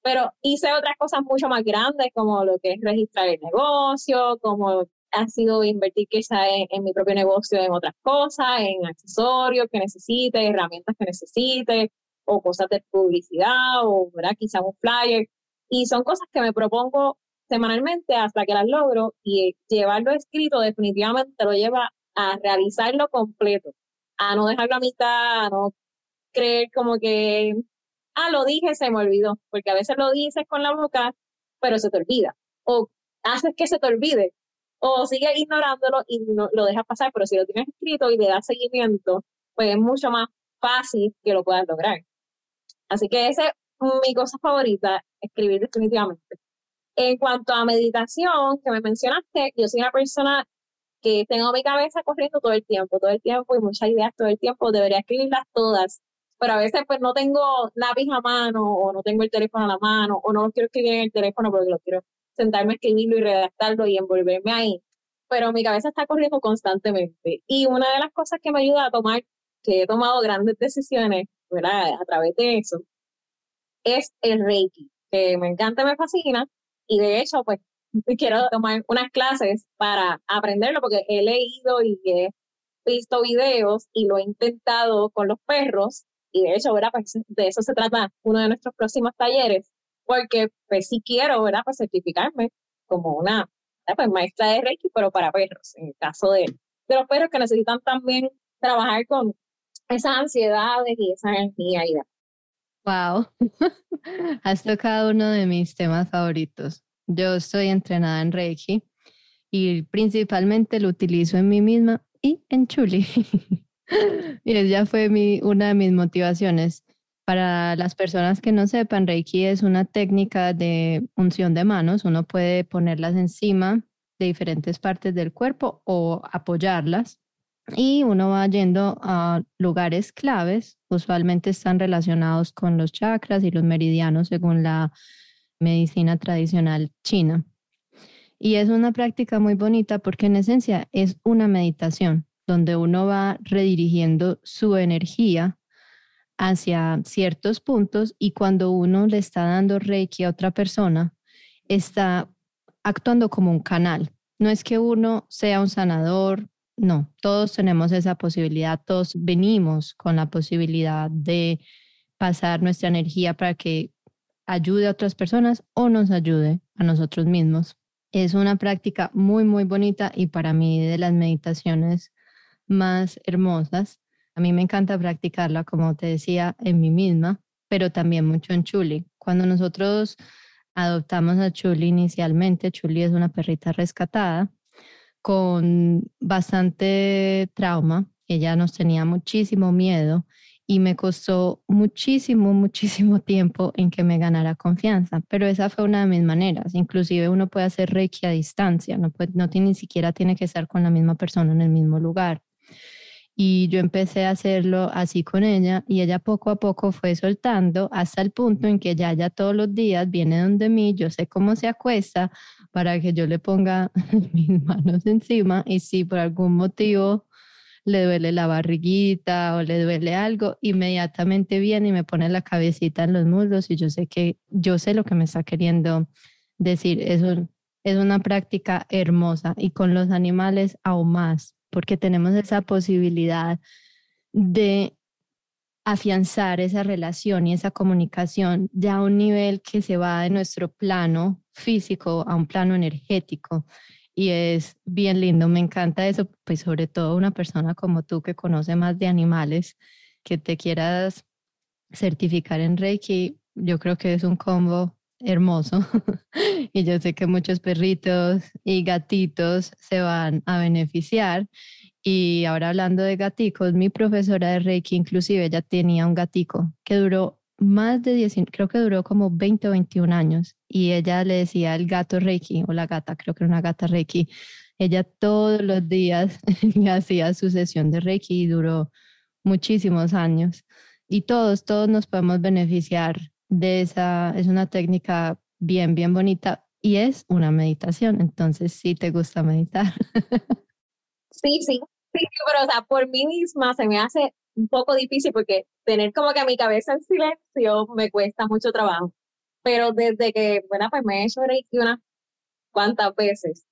Pero hice otras cosas mucho más grandes, como lo que es registrar el negocio, como ha sido invertir quizá en, mi propio negocio, en otras cosas, en accesorios que necesite, herramientas que necesite, o cosas de publicidad, o ¿verdad? quizá un flyer. Y son cosas que me propongo semanalmente hasta que las logro y llevarlo escrito definitivamente lo lleva a realizarlo completo, a no dejarlo a mitad, a no creer como que, ah, lo dije, se me olvidó, porque a veces lo dices con la boca, pero se te olvida, o haces que se te olvide, o sigues ignorándolo y no, lo dejas pasar, pero si lo tienes escrito y le das seguimiento, pues es mucho más fácil que lo puedas lograr. Así que esa es mi cosa favorita, escribir definitivamente. En cuanto a meditación, que me mencionaste, yo soy una persona que tengo mi cabeza corriendo todo el tiempo, todo el tiempo y muchas ideas todo el tiempo, debería escribirlas todas, pero a veces pues no tengo lápiz a mano o no tengo el teléfono a la mano o no lo quiero escribir en el teléfono porque lo quiero sentarme a escribirlo y redactarlo y envolverme ahí. Pero mi cabeza está corriendo constantemente. Y una de las cosas que me ayuda a tomar, que he tomado grandes decisiones, ¿verdad? A través de eso, es el Reiki, que me encanta, me fascina. Y de hecho, pues quiero tomar unas clases para aprenderlo porque he leído y he visto videos y lo he intentado con los perros y de hecho, ¿verdad? Pues de eso se trata uno de nuestros próximos talleres, porque pues sí quiero, ¿verdad? Pues certificarme como una pues, maestra de Reiki, pero para perros, en el caso de, de los perros que necesitan también trabajar con esas ansiedades y esa energía y Wow, has tocado uno de mis temas favoritos. Yo estoy entrenada en Reiki y principalmente lo utilizo en mí misma y en Chuli. y ella fue una de mis motivaciones. Para las personas que no sepan, Reiki es una técnica de unción de manos. Uno puede ponerlas encima de diferentes partes del cuerpo o apoyarlas. Y uno va yendo a lugares claves, usualmente están relacionados con los chakras y los meridianos según la medicina tradicional china. Y es una práctica muy bonita porque en esencia es una meditación donde uno va redirigiendo su energía hacia ciertos puntos y cuando uno le está dando reiki a otra persona, está actuando como un canal. No es que uno sea un sanador, no, todos tenemos esa posibilidad, todos venimos con la posibilidad de pasar nuestra energía para que ayude a otras personas o nos ayude a nosotros mismos. Es una práctica muy, muy bonita y para mí de las meditaciones más hermosas. A mí me encanta practicarla, como te decía, en mí misma, pero también mucho en Chuli. Cuando nosotros adoptamos a Chuli inicialmente, Chuli es una perrita rescatada con bastante trauma. Ella nos tenía muchísimo miedo y me costó muchísimo, muchísimo tiempo en que me ganara confianza, pero esa fue una de mis maneras. Inclusive uno puede hacer reiki a distancia, no, puede, no tiene, ni siquiera tiene que estar con la misma persona en el mismo lugar. Y yo empecé a hacerlo así con ella y ella poco a poco fue soltando hasta el punto en que ya, ya todos los días viene donde mí, yo sé cómo se acuesta para que yo le ponga mis manos encima y si por algún motivo le duele la barriguita o le duele algo, inmediatamente viene y me pone la cabecita en los muslos y yo sé que yo sé lo que me está queriendo decir. Eso es una práctica hermosa y con los animales aún más porque tenemos esa posibilidad de afianzar esa relación y esa comunicación ya a un nivel que se va de nuestro plano físico a un plano energético. Y es bien lindo, me encanta eso, pues sobre todo una persona como tú que conoce más de animales, que te quieras certificar en Reiki, yo creo que es un combo hermoso. y yo sé que muchos perritos y gatitos se van a beneficiar. Y ahora hablando de gaticos, mi profesora de Reiki, inclusive ella tenía un gatico que duró más de 10, creo que duró como 20 o 21 años. Y ella le decía el gato Reiki o la gata, creo que era una gata Reiki. Ella todos los días hacía su sesión de Reiki y duró muchísimos años. Y todos, todos nos podemos beneficiar de esa, es una técnica bien, bien bonita y es una meditación, entonces sí te gusta meditar. Sí, sí, sí, pero o sea, por mí misma se me hace un poco difícil porque tener como que mi cabeza en silencio me cuesta mucho trabajo. Pero desde que, bueno, pues me he hecho reiki unas cuantas veces,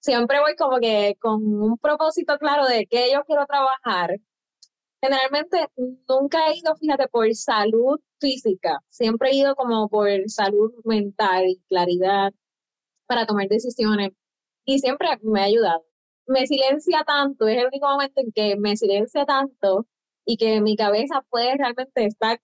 siempre voy como que con un propósito claro de qué yo quiero trabajar. Generalmente nunca he ido, fíjate, por salud física, siempre he ido como por salud mental y claridad para tomar decisiones y siempre me ha ayudado. Me silencia tanto, es el único momento en que me silencia tanto y que mi cabeza puede realmente estar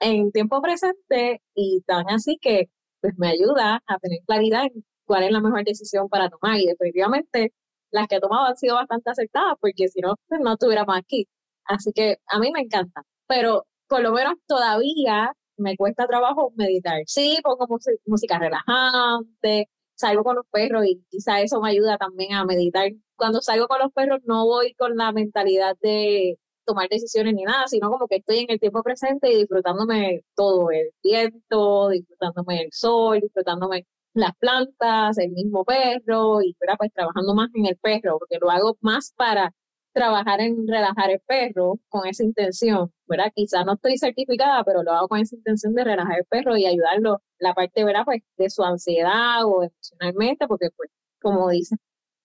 en tiempo presente y tan así que pues me ayuda a tener claridad en cuál es la mejor decisión para tomar y definitivamente las que he tomado han sido bastante acertadas porque si no, pues no estuviéramos aquí. Así que a mí me encanta, pero por lo menos todavía me cuesta trabajo meditar. Sí, pongo música relajante, salgo con los perros y quizá eso me ayuda también a meditar. Cuando salgo con los perros no voy con la mentalidad de tomar decisiones ni nada, sino como que estoy en el tiempo presente y disfrutándome todo, el viento, disfrutándome el sol, disfrutándome las plantas, el mismo perro y pues trabajando más en el perro, porque lo hago más para trabajar en relajar el perro con esa intención, ¿verdad? Quizás no estoy certificada, pero lo hago con esa intención de relajar el perro y ayudarlo la parte, ¿verdad? Pues de su ansiedad o emocionalmente, porque pues, como dicen,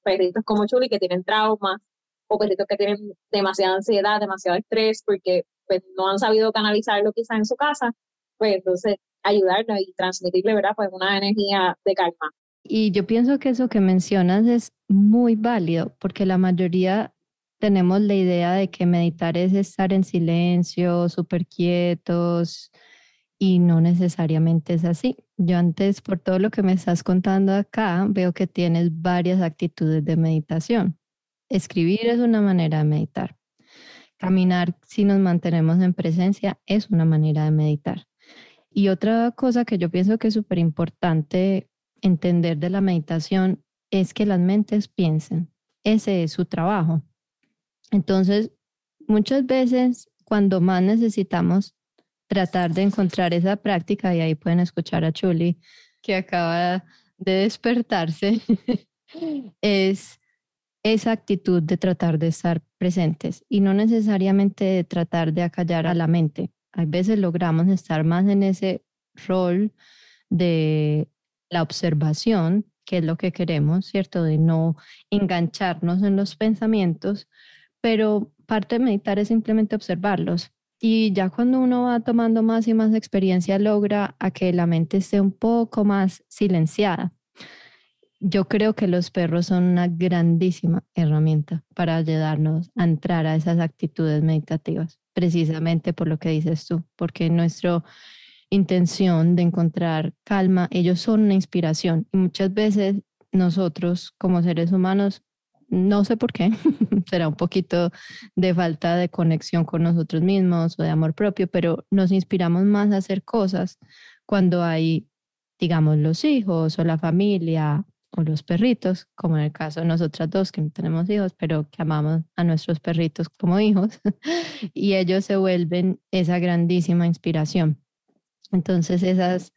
perritos como Chuli que tienen traumas o perritos que tienen demasiada ansiedad, demasiado estrés, porque pues no han sabido canalizarlo quizás en su casa, pues entonces ayudarlo y transmitirle, ¿verdad? Pues una energía de calma. Y yo pienso que eso que mencionas es muy válido, porque la mayoría tenemos la idea de que meditar es estar en silencio, súper quietos, y no necesariamente es así. Yo antes, por todo lo que me estás contando acá, veo que tienes varias actitudes de meditación. Escribir es una manera de meditar. Caminar, si nos mantenemos en presencia, es una manera de meditar. Y otra cosa que yo pienso que es súper importante entender de la meditación es que las mentes piensen. Ese es su trabajo. Entonces, muchas veces cuando más necesitamos tratar de encontrar esa práctica, y ahí pueden escuchar a Chuli, que acaba de despertarse, es esa actitud de tratar de estar presentes y no necesariamente de tratar de acallar a la mente. Hay veces logramos estar más en ese rol de la observación, que es lo que queremos, ¿cierto? De no engancharnos en los pensamientos, pero parte de meditar es simplemente observarlos. Y ya cuando uno va tomando más y más experiencia, logra a que la mente esté un poco más silenciada. Yo creo que los perros son una grandísima herramienta para ayudarnos a entrar a esas actitudes meditativas, precisamente por lo que dices tú, porque nuestra intención de encontrar calma, ellos son una inspiración y muchas veces nosotros como seres humanos, no sé por qué, será un poquito de falta de conexión con nosotros mismos o de amor propio, pero nos inspiramos más a hacer cosas cuando hay, digamos, los hijos o la familia o los perritos, como en el caso de nosotras dos que no tenemos hijos, pero que amamos a nuestros perritos como hijos, y ellos se vuelven esa grandísima inspiración. Entonces esas,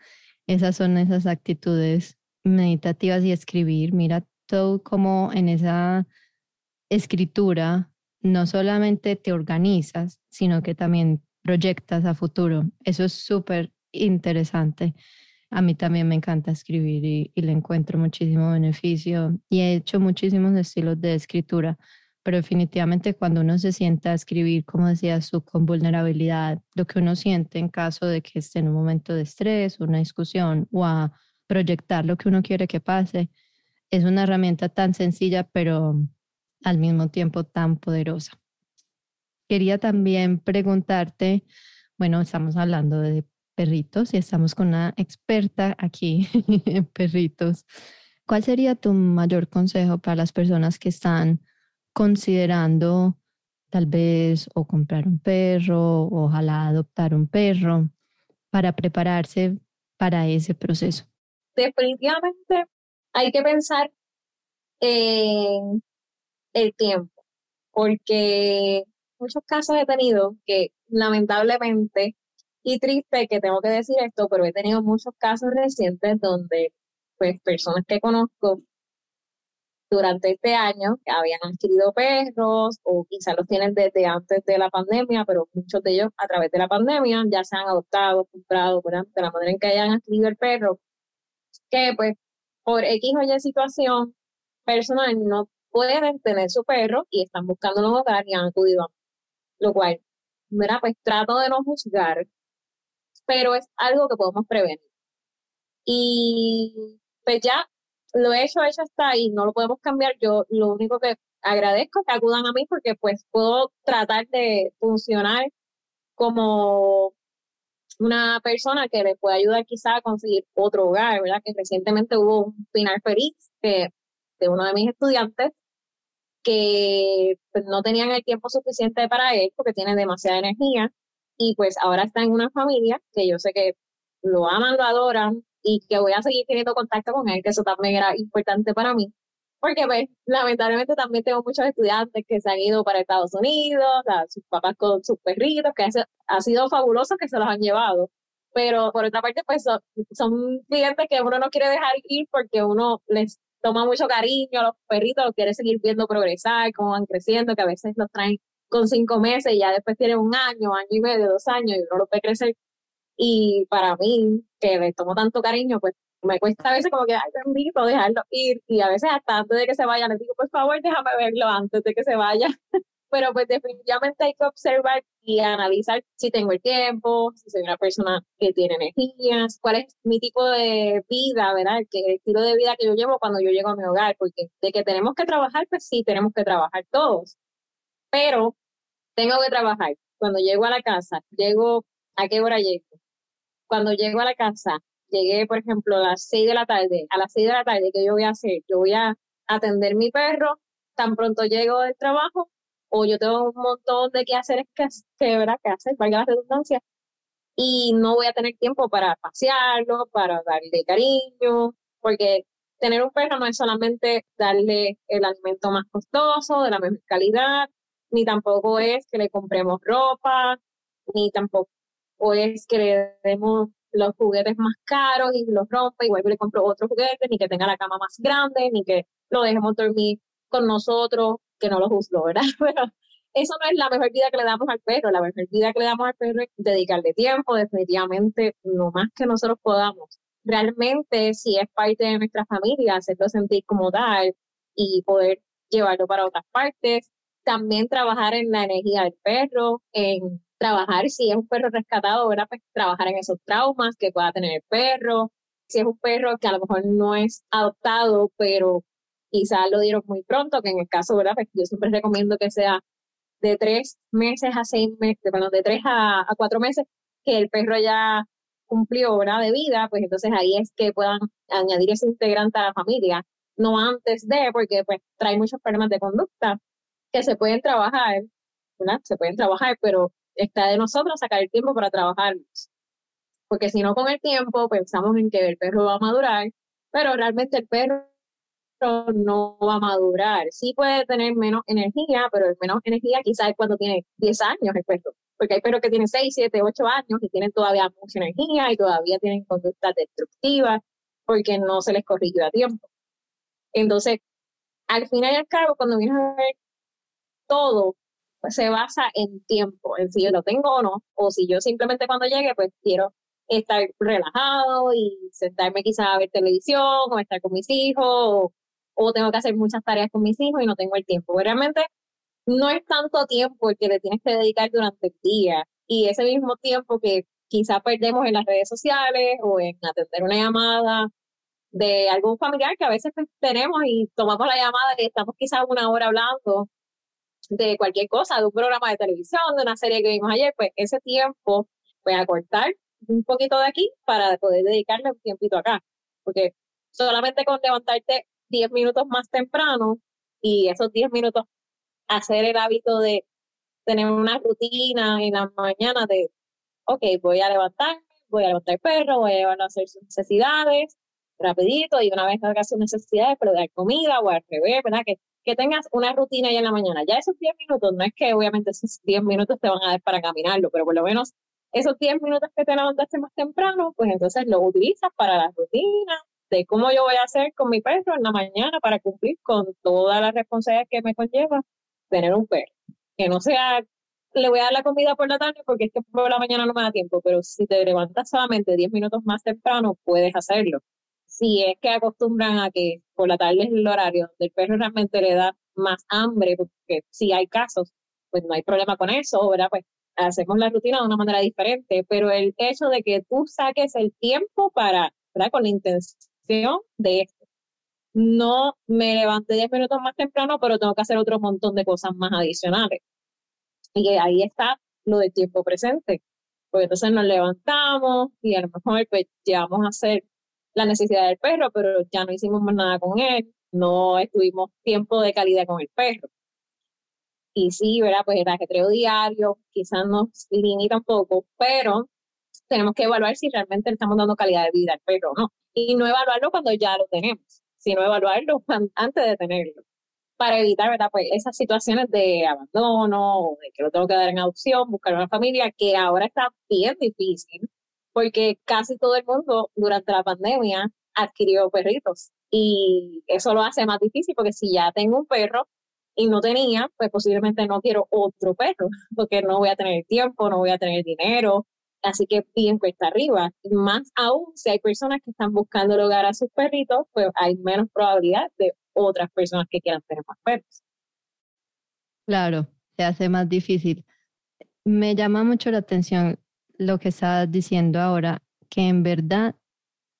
esas son esas actitudes meditativas y escribir, mira todo como en esa escritura no solamente te organizas, sino que también proyectas a futuro. Eso es súper interesante. A mí también me encanta escribir y, le encuentro muchísimo beneficio y he hecho muchísimos estilos de escritura, pero definitivamente cuando uno se sienta a escribir, como decía, su con vulnerabilidad, lo que uno siente en caso de que esté en un momento de estrés, una discusión o a proyectar lo que uno quiere que pase, es una herramienta tan sencilla, pero al mismo tiempo tan poderosa. Quería también preguntarte, bueno, estamos hablando de perritos y estamos con una experta aquí en perritos. ¿Cuál sería tu mayor consejo para las personas que están considerando tal vez o comprar un perro ojalá adoptar un perro para prepararse para ese proceso? Definitivamente hay que pensar en el tiempo, porque muchos casos he tenido que lamentablemente y triste que tengo que decir esto, pero he tenido muchos casos recientes donde pues personas que conozco durante este año habían adquirido perros o quizás los tienen desde antes de la pandemia, pero muchos de ellos a través de la pandemia ya se han adoptado, comprado, de la manera en que hayan adquirido el perro, que pues por X o Y situación personas no pueden tener su perro y están buscando un hogar y han acudido a mí. Lo cual, mira, pues trato de no juzgar, pero es algo que podemos prevenir. Y pues ya lo he hecho, hecho está ahí, no lo podemos cambiar. Yo lo único que agradezco que acudan a mí porque pues puedo tratar de funcionar como una persona que le puede ayudar quizá a conseguir otro hogar, ¿verdad? Que recientemente hubo un final feliz que, de uno de mis estudiantes que pues, no tenían el tiempo suficiente para él porque tiene demasiada energía y pues ahora está en una familia que yo sé que lo aman, lo adoran y que voy a seguir teniendo contacto con él, que eso también era importante para mí porque pues, lamentablemente también tengo muchos estudiantes que se han ido para Estados Unidos, sus papás con sus perritos, que ha sido fabuloso que se los han llevado. Pero por otra parte, pues son, clientes que uno no quiere dejar ir porque uno les toma mucho cariño a los perritos, los quiere seguir viendo progresar, cómo van creciendo, que a veces los traen con cinco meses y ya después tienen un año, año y medio, dos años y uno lo ve crecer. Y para mí, que les tomo tanto cariño, pues me cuesta a veces como que, ay, bendito, dejarlo ir. Y a veces hasta antes de que se vaya, les digo, por favor, déjame verlo antes de que se vaya. Pero pues definitivamente hay que observar y analizar si tengo el tiempo, si soy una persona que tiene energías, cuál es mi tipo de vida, ¿verdad? El, el estilo de vida que yo llevo cuando yo llego a mi hogar, porque de que tenemos que trabajar, pues sí, tenemos que trabajar todos. Pero tengo que trabajar. Cuando llego a la casa, llego, ¿a qué hora llego? Cuando llego a la casa, llegué, por ejemplo, a las 6 de la tarde, a las 6 de la tarde, ¿qué yo voy a hacer? Yo voy a atender mi perro, tan pronto llego del trabajo, o yo tengo un montón de quehaceres que, que, ¿verdad? que hacer, valga la redundancia, y no voy a tener tiempo para pasearlo, para darle cariño, porque tener un perro no es solamente darle el alimento más costoso, de la mejor calidad, ni tampoco es que le compremos ropa, ni tampoco es que le demos los juguetes más caros y los rompe y vuelve le compro otro juguete, ni que tenga la cama más grande, ni que lo dejemos dormir con nosotros, que no lo juzgo, ¿verdad? Pero eso no es la mejor vida que le damos al perro. La mejor vida que le damos al perro es dedicarle tiempo, definitivamente, lo más que nosotros podamos. Realmente, si es parte de nuestra familia, hacerlo sentir como tal y poder llevarlo para otras partes. También trabajar en la energía del perro, en trabajar si es un perro rescatado, ¿verdad? Pues trabajar en esos traumas que pueda tener el perro. Si es un perro que a lo mejor no es adoptado, pero quizás lo dieron muy pronto, que en el caso, ¿verdad? Pues yo siempre recomiendo que sea de tres meses a seis meses, bueno, de tres a, a cuatro meses, que el perro ya cumplió, ¿verdad? De vida, pues entonces ahí es que puedan añadir ese integrante a la familia, no antes de, porque pues trae muchos problemas de conducta que se pueden trabajar, ¿verdad? Se pueden trabajar, pero está de nosotros sacar el tiempo para trabajarlos. Porque si no, con el tiempo pensamos en que el perro va a madurar, pero realmente el perro no va a madurar. Sí puede tener menos energía, pero menos energía quizás es cuando tiene 10 años el perro. Porque hay perros que tienen 6, 7, 8 años y tienen todavía mucha energía y todavía tienen conductas destructivas porque no se les corrigió a tiempo. Entonces, al final y al cabo, cuando vienes a ver todo, se basa en tiempo, en si yo lo tengo o no, o si yo simplemente cuando llegue, pues quiero estar relajado y sentarme quizás a ver televisión o estar con mis hijos o, tengo que hacer muchas tareas con mis hijos y no tengo el tiempo. Realmente no es tanto tiempo el que le tienes que dedicar durante el día y ese mismo tiempo que quizás perdemos en las redes sociales o en atender una llamada de algún familiar que a veces pues, tenemos y tomamos la llamada y estamos quizás una hora hablando de cualquier cosa, de un programa de televisión, de una serie que vimos ayer, pues ese tiempo voy a cortar un poquito de aquí para poder dedicarle un tiempito acá. Porque solamente con levantarte 10 minutos más temprano y esos 10 minutos hacer el hábito de tener una rutina en la mañana de, ok, voy a levantarme, voy a levantar el perro, voy a llevarlo a hacer sus necesidades rapidito y una vez que haga sus necesidades, pero dar comida o al revés, ¿verdad? Que que tengas una rutina ya en la mañana. Ya esos 10 minutos, no es que obviamente esos 10 minutos te van a dar para caminarlo, pero por lo menos esos 10 minutos que te levantaste más temprano, pues entonces lo utilizas para la rutina de cómo yo voy a hacer con mi perro en la mañana para cumplir con todas las responsabilidades que me conlleva tener un perro. Que no sea, le voy a dar la comida por la tarde porque es que por la mañana no me da tiempo, pero si te levantas solamente 10 minutos más temprano, puedes hacerlo si es que acostumbran a que por la tarde es el horario del perro realmente le da más hambre, porque si hay casos, pues no hay problema con eso, ¿verdad? Pues hacemos la rutina de una manera diferente, pero el hecho de que tú saques el tiempo para, ¿verdad? Con la intención de esto. No me levanté 10 minutos más temprano, pero tengo que hacer otro montón de cosas más adicionales. Y ahí está lo del tiempo presente. Porque entonces nos levantamos y a lo mejor pues llevamos a hacer la necesidad del perro, pero ya no hicimos más nada con él, no estuvimos tiempo de calidad con el perro. Y sí, ¿verdad? Pues el ajetreo diario quizás nos limita un poco, pero tenemos que evaluar si realmente le estamos dando calidad de vida al perro o no. Y no evaluarlo cuando ya lo tenemos, sino evaluarlo antes de tenerlo para evitar, ¿verdad? Pues esas situaciones de abandono o de que lo tengo que dar en adopción, buscar una familia, que ahora está bien difícil, porque casi todo el mundo durante la pandemia adquirió perritos y eso lo hace más difícil porque si ya tengo un perro y no tenía, pues posiblemente no quiero otro perro, porque no voy a tener tiempo, no voy a tener dinero, así que bien cuesta arriba. Más aún, si hay personas que están buscando el hogar a sus perritos, pues hay menos probabilidad de otras personas que quieran tener más perros. Claro, se hace más difícil. Me llama mucho la atención lo que estás diciendo ahora, que en verdad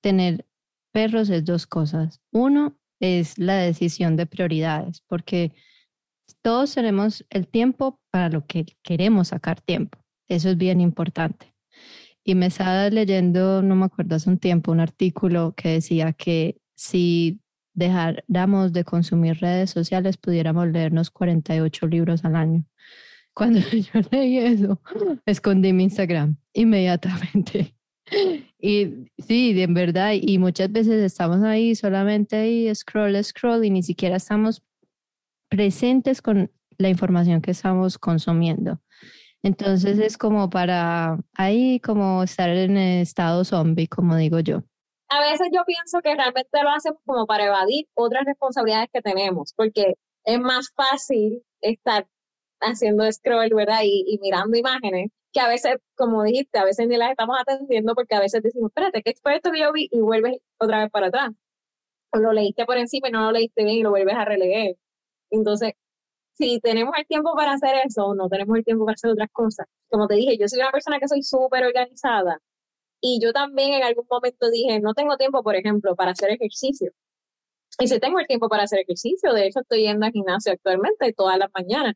tener perros es dos cosas. Uno es la decisión de prioridades, porque todos tenemos el tiempo para lo que queremos sacar tiempo. Eso es bien importante. Y me estaba leyendo, no me acuerdo hace un tiempo, un artículo que decía que si dejáramos de consumir redes sociales, pudiéramos leernos 48 libros al año. Cuando yo leí eso, escondí mi Instagram inmediatamente. Y sí, en verdad, y muchas veces estamos ahí solamente ahí, scroll, scroll, y ni siquiera estamos presentes con la información que estamos consumiendo. Entonces es como para ahí, como estar en estado zombie, como digo yo a veces yo pienso que realmente lo hacemos como para evadir otras responsabilidades que tenemos, porque es más fácil estar haciendo scroll, ¿verdad? Y, mirando imágenes, que a veces, como dijiste, a veces ni las estamos atendiendo porque a veces decimos, espérate, ¿qué fue esto que yo vi? Y vuelves otra vez para atrás. O lo leíste por encima y no lo leíste bien y lo vuelves a releer. Entonces, si tenemos el tiempo para hacer eso, no tenemos el tiempo para hacer otras cosas. Como te dije, yo soy una persona que soy súper organizada y yo también en algún momento dije, no tengo tiempo, por ejemplo, para hacer ejercicio. Y si tengo el tiempo para hacer ejercicio, de hecho estoy yendo al gimnasio actualmente todas las mañanas.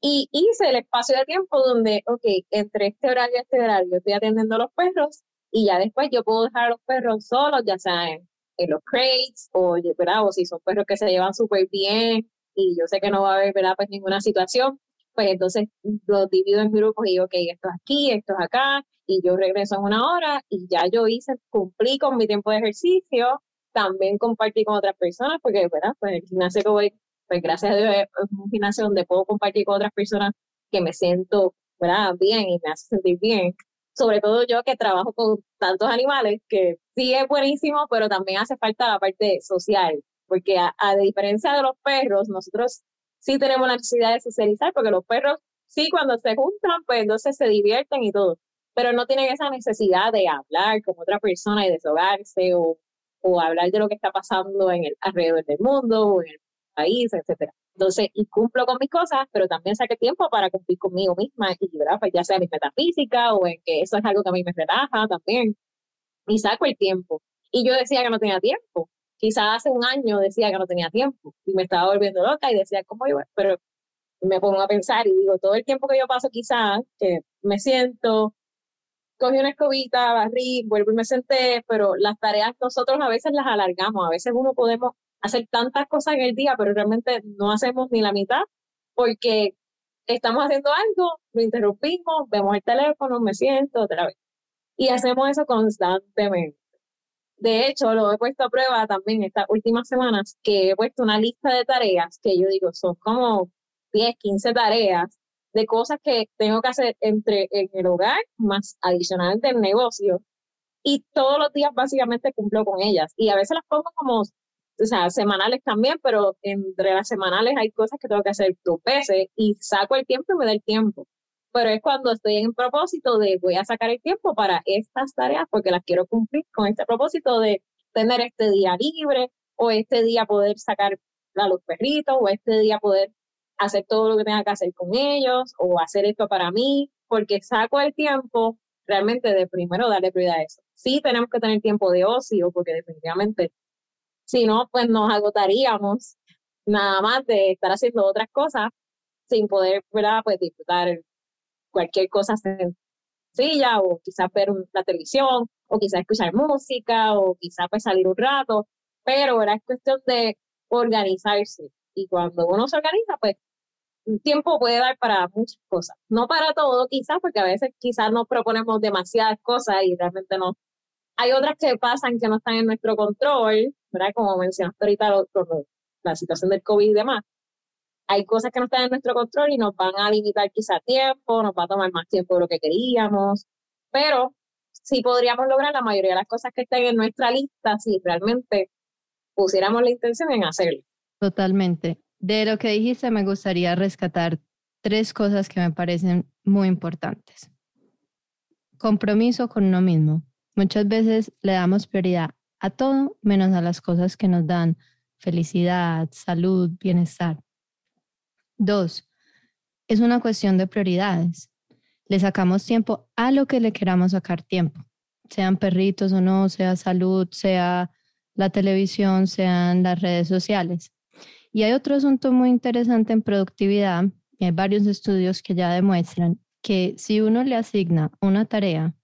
Y hice el espacio de tiempo donde, ok, entre este horario y este horario estoy atendiendo a los perros y ya después yo puedo dejar a los perros solos, ya sea en, los crates o, ¿verdad? o si son perros que se llevan súper bien y yo sé que no va a haber ¿verdad? Pues ninguna situación, pues entonces los divido en grupos y digo, ok, esto es aquí, esto es acá, y yo regreso en una hora y ya yo hice, cumplí con mi tiempo de ejercicio, también compartí con otras personas, porque, ¿verdad? Pues el gimnasio que voy, pues gracias a Dios es un gimnasio donde puedo compartir con otras personas que me siento, ¿verdad? Bien y me hace sentir bien. Sobre todo yo que trabajo con tantos animales, que sí es buenísimo, pero también hace falta la parte social, porque a, diferencia de los perros, nosotros sí tenemos la necesidad de socializar, porque los perros sí cuando se juntan, pues entonces se divierten y todo pero no tienen esa necesidad de hablar con otra persona y desahogarse o, o hablar de lo que está pasando en el alrededor del mundo o en el país, etcétera. Entonces, y cumplo con mis cosas, pero también saqué tiempo para cumplir conmigo misma y. Pues ya sea mi metafísica o en que eso es algo que a mí me relaja también. Y saco el tiempo. Y yo decía que no tenía tiempo. Quizás hace un año decía que no tenía tiempo y me estaba volviendo loca y decía, ¿cómo iba? Pero me pongo a pensar y digo, todo el tiempo que yo paso quizás, que me siento, cogí una escobita, barrí, vuelvo y me senté, pero las tareas nosotros a veces las alargamos, a veces uno podemos hacer tantas cosas en el día, pero realmente no hacemos ni la mitad porque estamos haciendo algo, lo interrumpimos, vemos el teléfono, me siento otra vez. Y hacemos eso constantemente. De hecho, lo he puesto a prueba también estas últimas semanas, que he puesto una lista de tareas que yo digo, son como 10, 15 tareas de cosas que tengo que hacer entre en el hogar más adicional del negocio y todos los días básicamente cumplo con ellas y a veces las pongo como o sea, semanales también, pero entre las semanales hay cosas que tengo que hacer dos veces y saco el tiempo y me da el tiempo. Pero es cuando estoy en propósito de voy a sacar el tiempo para estas tareas porque las quiero cumplir con este propósito de tener este día libre o este día poder sacar a los perritos o este día poder hacer todo lo que tenga que hacer con ellos o hacer esto para mí, porque saco el tiempo realmente de primero darle prioridad a eso. Sí tenemos que tener tiempo de ocio, porque definitivamente, si no, pues nos agotaríamos nada más de estar haciendo otras cosas sin poder. Pues disfrutar cualquier cosa sencilla o quizás ver la televisión o quizás escuchar música o quizás pues salir un rato, pero ¿verdad? es cuestión de organizarse y cuando uno se organiza, pues tiempo puede dar para muchas cosas. No para todo, quizás, porque a veces quizás nos proponemos demasiadas cosas y realmente no. Hay otras que pasan que no están en nuestro control, ¿verdad? Como mencionaste ahorita, la situación del COVID y demás. Hay cosas que no están en nuestro control y nos van a limitar quizás tiempo, nos va a tomar más tiempo de lo que queríamos, pero sí podríamos lograr la mayoría de las cosas que estén en nuestra lista si realmente pusiéramos la intención en hacerlo. Totalmente. De lo que dijiste, me gustaría rescatar tres cosas que me parecen muy importantes. Compromiso con uno mismo. Muchas veces le damos prioridad a todo menos a las cosas que nos dan felicidad, salud, bienestar. Dos, es una cuestión de prioridades. Le sacamos tiempo a lo que le queramos sacar tiempo, sean perritos o no, sea salud, sea la televisión, sean las redes sociales. Y hay otro asunto muy interesante en productividad, hay varios estudios que ya demuestran que si uno le asigna una tarea,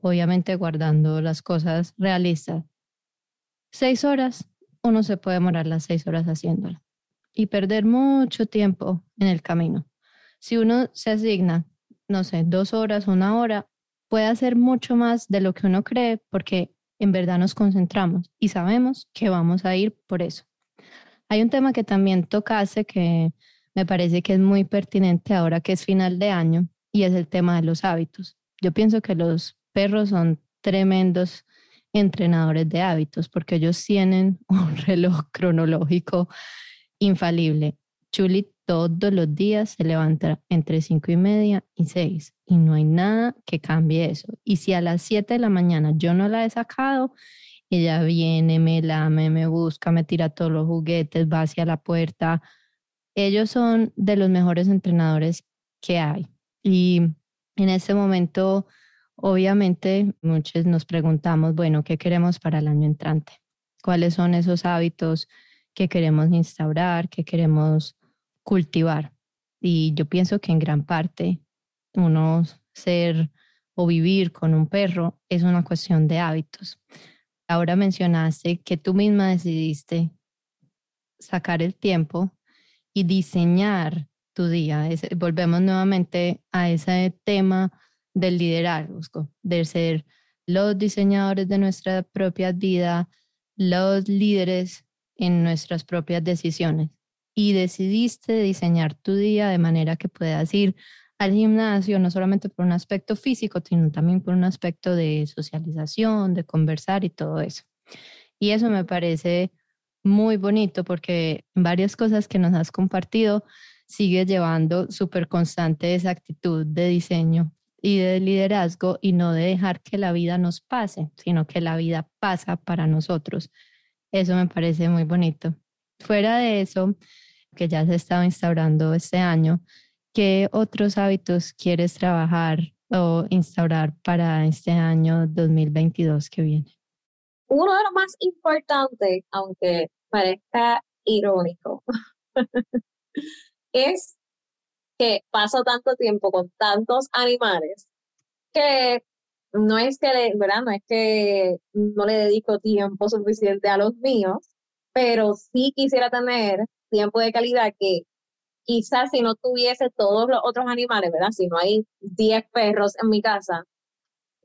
obviamente guardando las cosas realistas, seis horas, uno se puede demorar las seis horas haciéndola y perder mucho tiempo en el camino. Si uno se asigna, no sé, dos horas, una hora, puede hacer mucho más de lo que uno cree porque en verdad nos concentramos y sabemos que vamos a ir por eso. Hay un tema que también tocaste que me parece que es muy pertinente ahora que es final de año y es el tema de los hábitos. Yo pienso que los perros son tremendos entrenadores de hábitos porque ellos tienen un reloj cronológico infalible. Chuli todos los días se levanta entre cinco y media y seis y no hay nada que cambie eso. Y si a las siete de la mañana yo no la he sacado, ella viene, me lame, me busca, me tira todos los juguetes, va hacia la puerta. Ellos son de los mejores entrenadores que hay. Y en ese momento, obviamente, muchos nos preguntamos, bueno, ¿qué queremos para el año entrante? ¿Cuáles son esos hábitos que queremos instaurar, que queremos cultivar? Y yo pienso que en gran parte uno ser o vivir con un perro es una cuestión de hábitos ahora mencionaste que tú misma decidiste sacar el tiempo y diseñar tu día. volvemos nuevamente a ese tema del liderazgo, de ser los diseñadores de nuestra propia vida, los líderes en nuestras propias decisiones. Y decidiste diseñar tu día de manera que puedas ir al gimnasio, no solamente por un aspecto físico, sino también por un aspecto de socialización, de conversar y todo eso. Y eso me parece muy bonito porque varias cosas que nos has compartido sigue llevando súper constante esa actitud de diseño y de liderazgo y no de dejar que la vida nos pase, sino que la vida pasa para nosotros. Eso me parece muy bonito. Fuera de eso, que ya se estaba instaurando este año, ¿Qué otros hábitos quieres trabajar o instaurar para este año 2022 que viene? Uno de los más importantes, aunque parezca irónico, es que paso tanto tiempo con tantos animales que no es que, ¿verdad? No es que no le dedico tiempo suficiente a los míos, pero sí quisiera tener tiempo de calidad que quizás si no tuviese todos los otros animales, ¿verdad? Si no hay 10 perros en mi casa,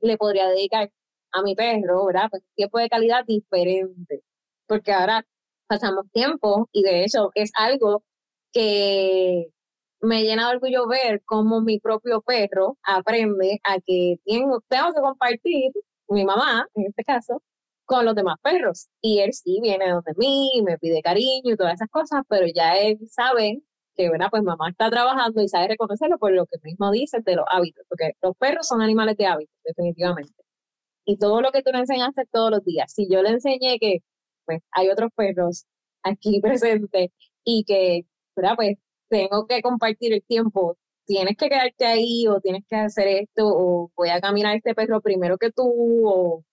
le podría dedicar a mi perro, ¿verdad? Pues tiempo de calidad diferente, porque ahora pasamos tiempo y de hecho es algo que me llena de orgullo ver cómo mi propio perro aprende a que tengo, tengo que compartir, mi mamá en este caso, con los demás perros. Y él sí viene donde mí, me pide cariño y todas esas cosas, pero ya él sabe que, ¿verdad? Pues mamá está trabajando y sabe reconocerlo por lo que mismo dice de los hábitos, porque los perros son animales de hábitos, definitivamente. y todo lo que tú le enseñaste todos los días. Si yo le enseñé que pues hay otros perros aquí presentes y que, ¿verdad? Pues tengo que compartir el tiempo, tienes que quedarte ahí o tienes que hacer esto o voy a caminar este perro primero que tú o,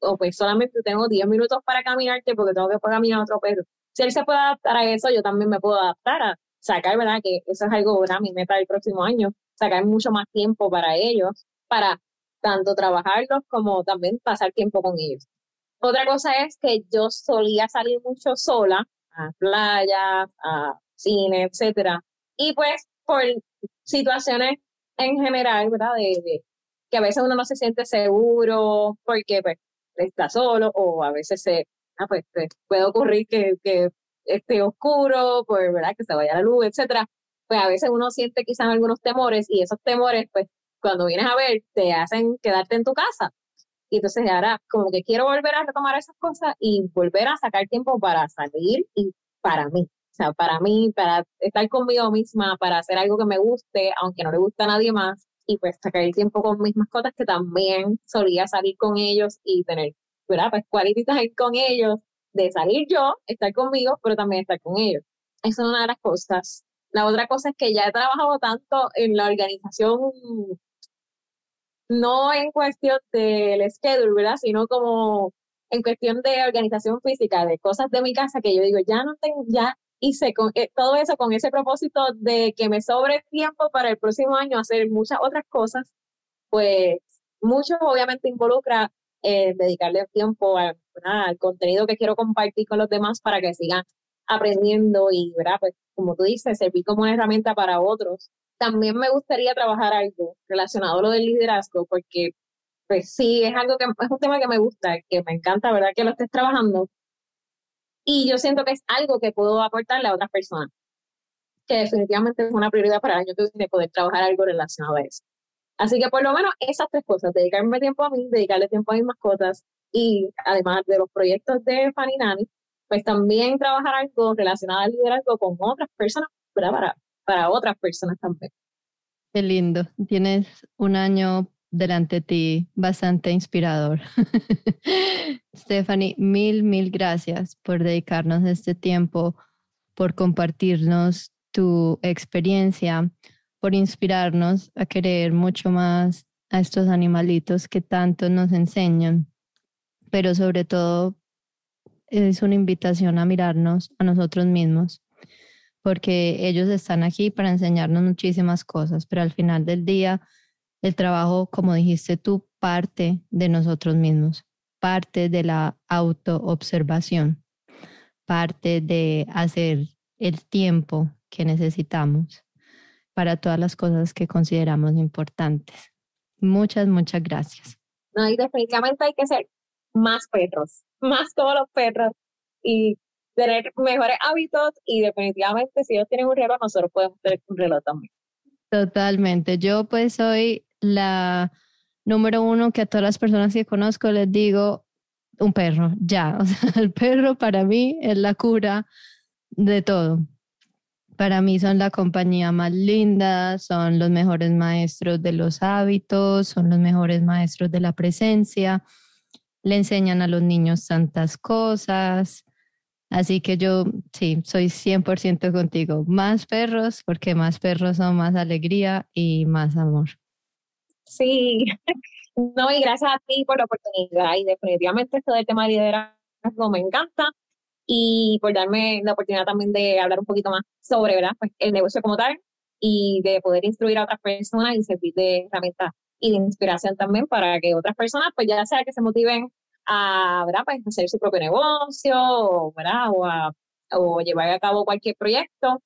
o pues solamente tengo 10 minutos para caminarte porque tengo que caminar a otro perro. Si él se puede adaptar a eso, yo también me puedo adaptar a sacar, ¿verdad? Que eso es algo, ¿verdad? Mi meta del próximo año, sacar mucho más tiempo para ellos, para tanto trabajarlos como también pasar tiempo con ellos. Otra cosa es que yo solía salir mucho sola a playas, a cine, etcétera. Y pues por situaciones en general, ¿verdad? De, que a veces uno no se siente seguro porque pues está solo o a veces se, ah, pues, puede ocurrir que, que esté oscuro, pues, ¿verdad? Que se vaya la luz, etcétera. Pues a veces uno siente quizás algunos temores y esos temores, pues cuando vienes a ver, te hacen quedarte en tu casa. Y entonces ahora como que quiero volver a retomar esas cosas y volver a sacar tiempo para salir y para mí. O sea, para mí, para estar conmigo misma, para hacer algo que me guste, aunque no le guste a nadie más, y pues sacar el tiempo con mis mascotas, que también solía salir con ellos y tener, ¿verdad? Pues quality time con ellos, de salir yo, estar conmigo, pero también estar con ellos. Esa es una de las cosas. La otra cosa es que ya he trabajado tanto en la organización, no en cuestión del schedule, ¿verdad? Sino como en cuestión de organización física, de cosas de mi casa, que yo digo, ya no tengo, ya hice con, eh, todo eso con ese propósito de que me sobre tiempo para el próximo año hacer muchas otras cosas, pues mucho obviamente involucra eh, dedicarle tiempo al contenido que quiero compartir con los demás para que sigan aprendiendo y, ¿verdad? Pues como tú dices, servir como una herramienta para otros. También me gustaría trabajar algo relacionado a lo del liderazgo, porque pues sí, es algo que es un tema que me gusta, que me encanta, ¿verdad? Que lo estés trabajando, y yo siento que es algo que puedo aportarle a otras personas, que definitivamente es una prioridad para el año que viene poder trabajar algo relacionado a eso. Así que por lo menos esas tres cosas, dedicarme tiempo a mí, dedicarle tiempo a mis mascotas y además de los proyectos de Fanny Nani, pues también trabajar algo relacionado al liderazgo con otras personas, Para, para otras personas también. Qué lindo. Tienes un año delante de ti bastante inspirador. Stephanie, mil, mil gracias por dedicarnos este tiempo, por compartirnos tu experiencia, por inspirarnos a querer mucho más a estos animalitos que tanto nos enseñan, pero sobre todo es una invitación a mirarnos a nosotros mismos, porque ellos están aquí para enseñarnos muchísimas cosas, pero al final del día el trabajo, como dijiste tú, parte de nosotros mismos, parte de la autoobservación, parte de hacer el tiempo que necesitamos para todas las cosas que consideramos importantes. Muchas, muchas gracias. No, y definitivamente hay que ser más perros, más todos los perros y tener mejores hábitos y definitivamente si ellos tienen un reloj, nosotros podemos tener un reloj también. Totalmente. Yo pues soy la número uno que a todas las personas que conozco les digo, un perro, ya. El perro para mí es la cura de todo. Para mí son la compañía más linda, son los mejores maestros de los hábitos, son los mejores maestros de la presencia, le enseñan a los niños tantas cosas. Así que yo sí, soy 100% contigo. Más perros, porque más perros son más alegría y más amor. Sí, no, y gracias a ti por la oportunidad. Y definitivamente esto del tema de liderazgo me encanta. Y por darme la oportunidad también de hablar un poquito más sobre ¿verdad? Pues el negocio como tal y de poder instruir a otras personas y servir de herramienta y de inspiración también para que otras personas, pues ya sea que se motiven a ¿verdad? Pues hacer su propio negocio o, ¿verdad? O, a, o llevar a cabo cualquier proyecto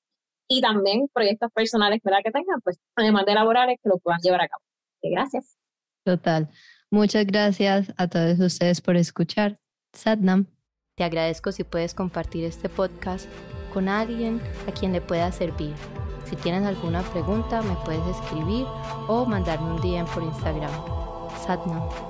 y también proyectos personales ¿verdad? que tengan, pues además de laborales que lo puedan llevar a cabo gracias. Total. Muchas gracias a todos ustedes por escuchar. Sadnam. Te agradezco si puedes compartir este podcast con alguien a quien le pueda servir. Si tienes alguna pregunta, me puedes escribir o mandarme un DM por Instagram. Sadnam.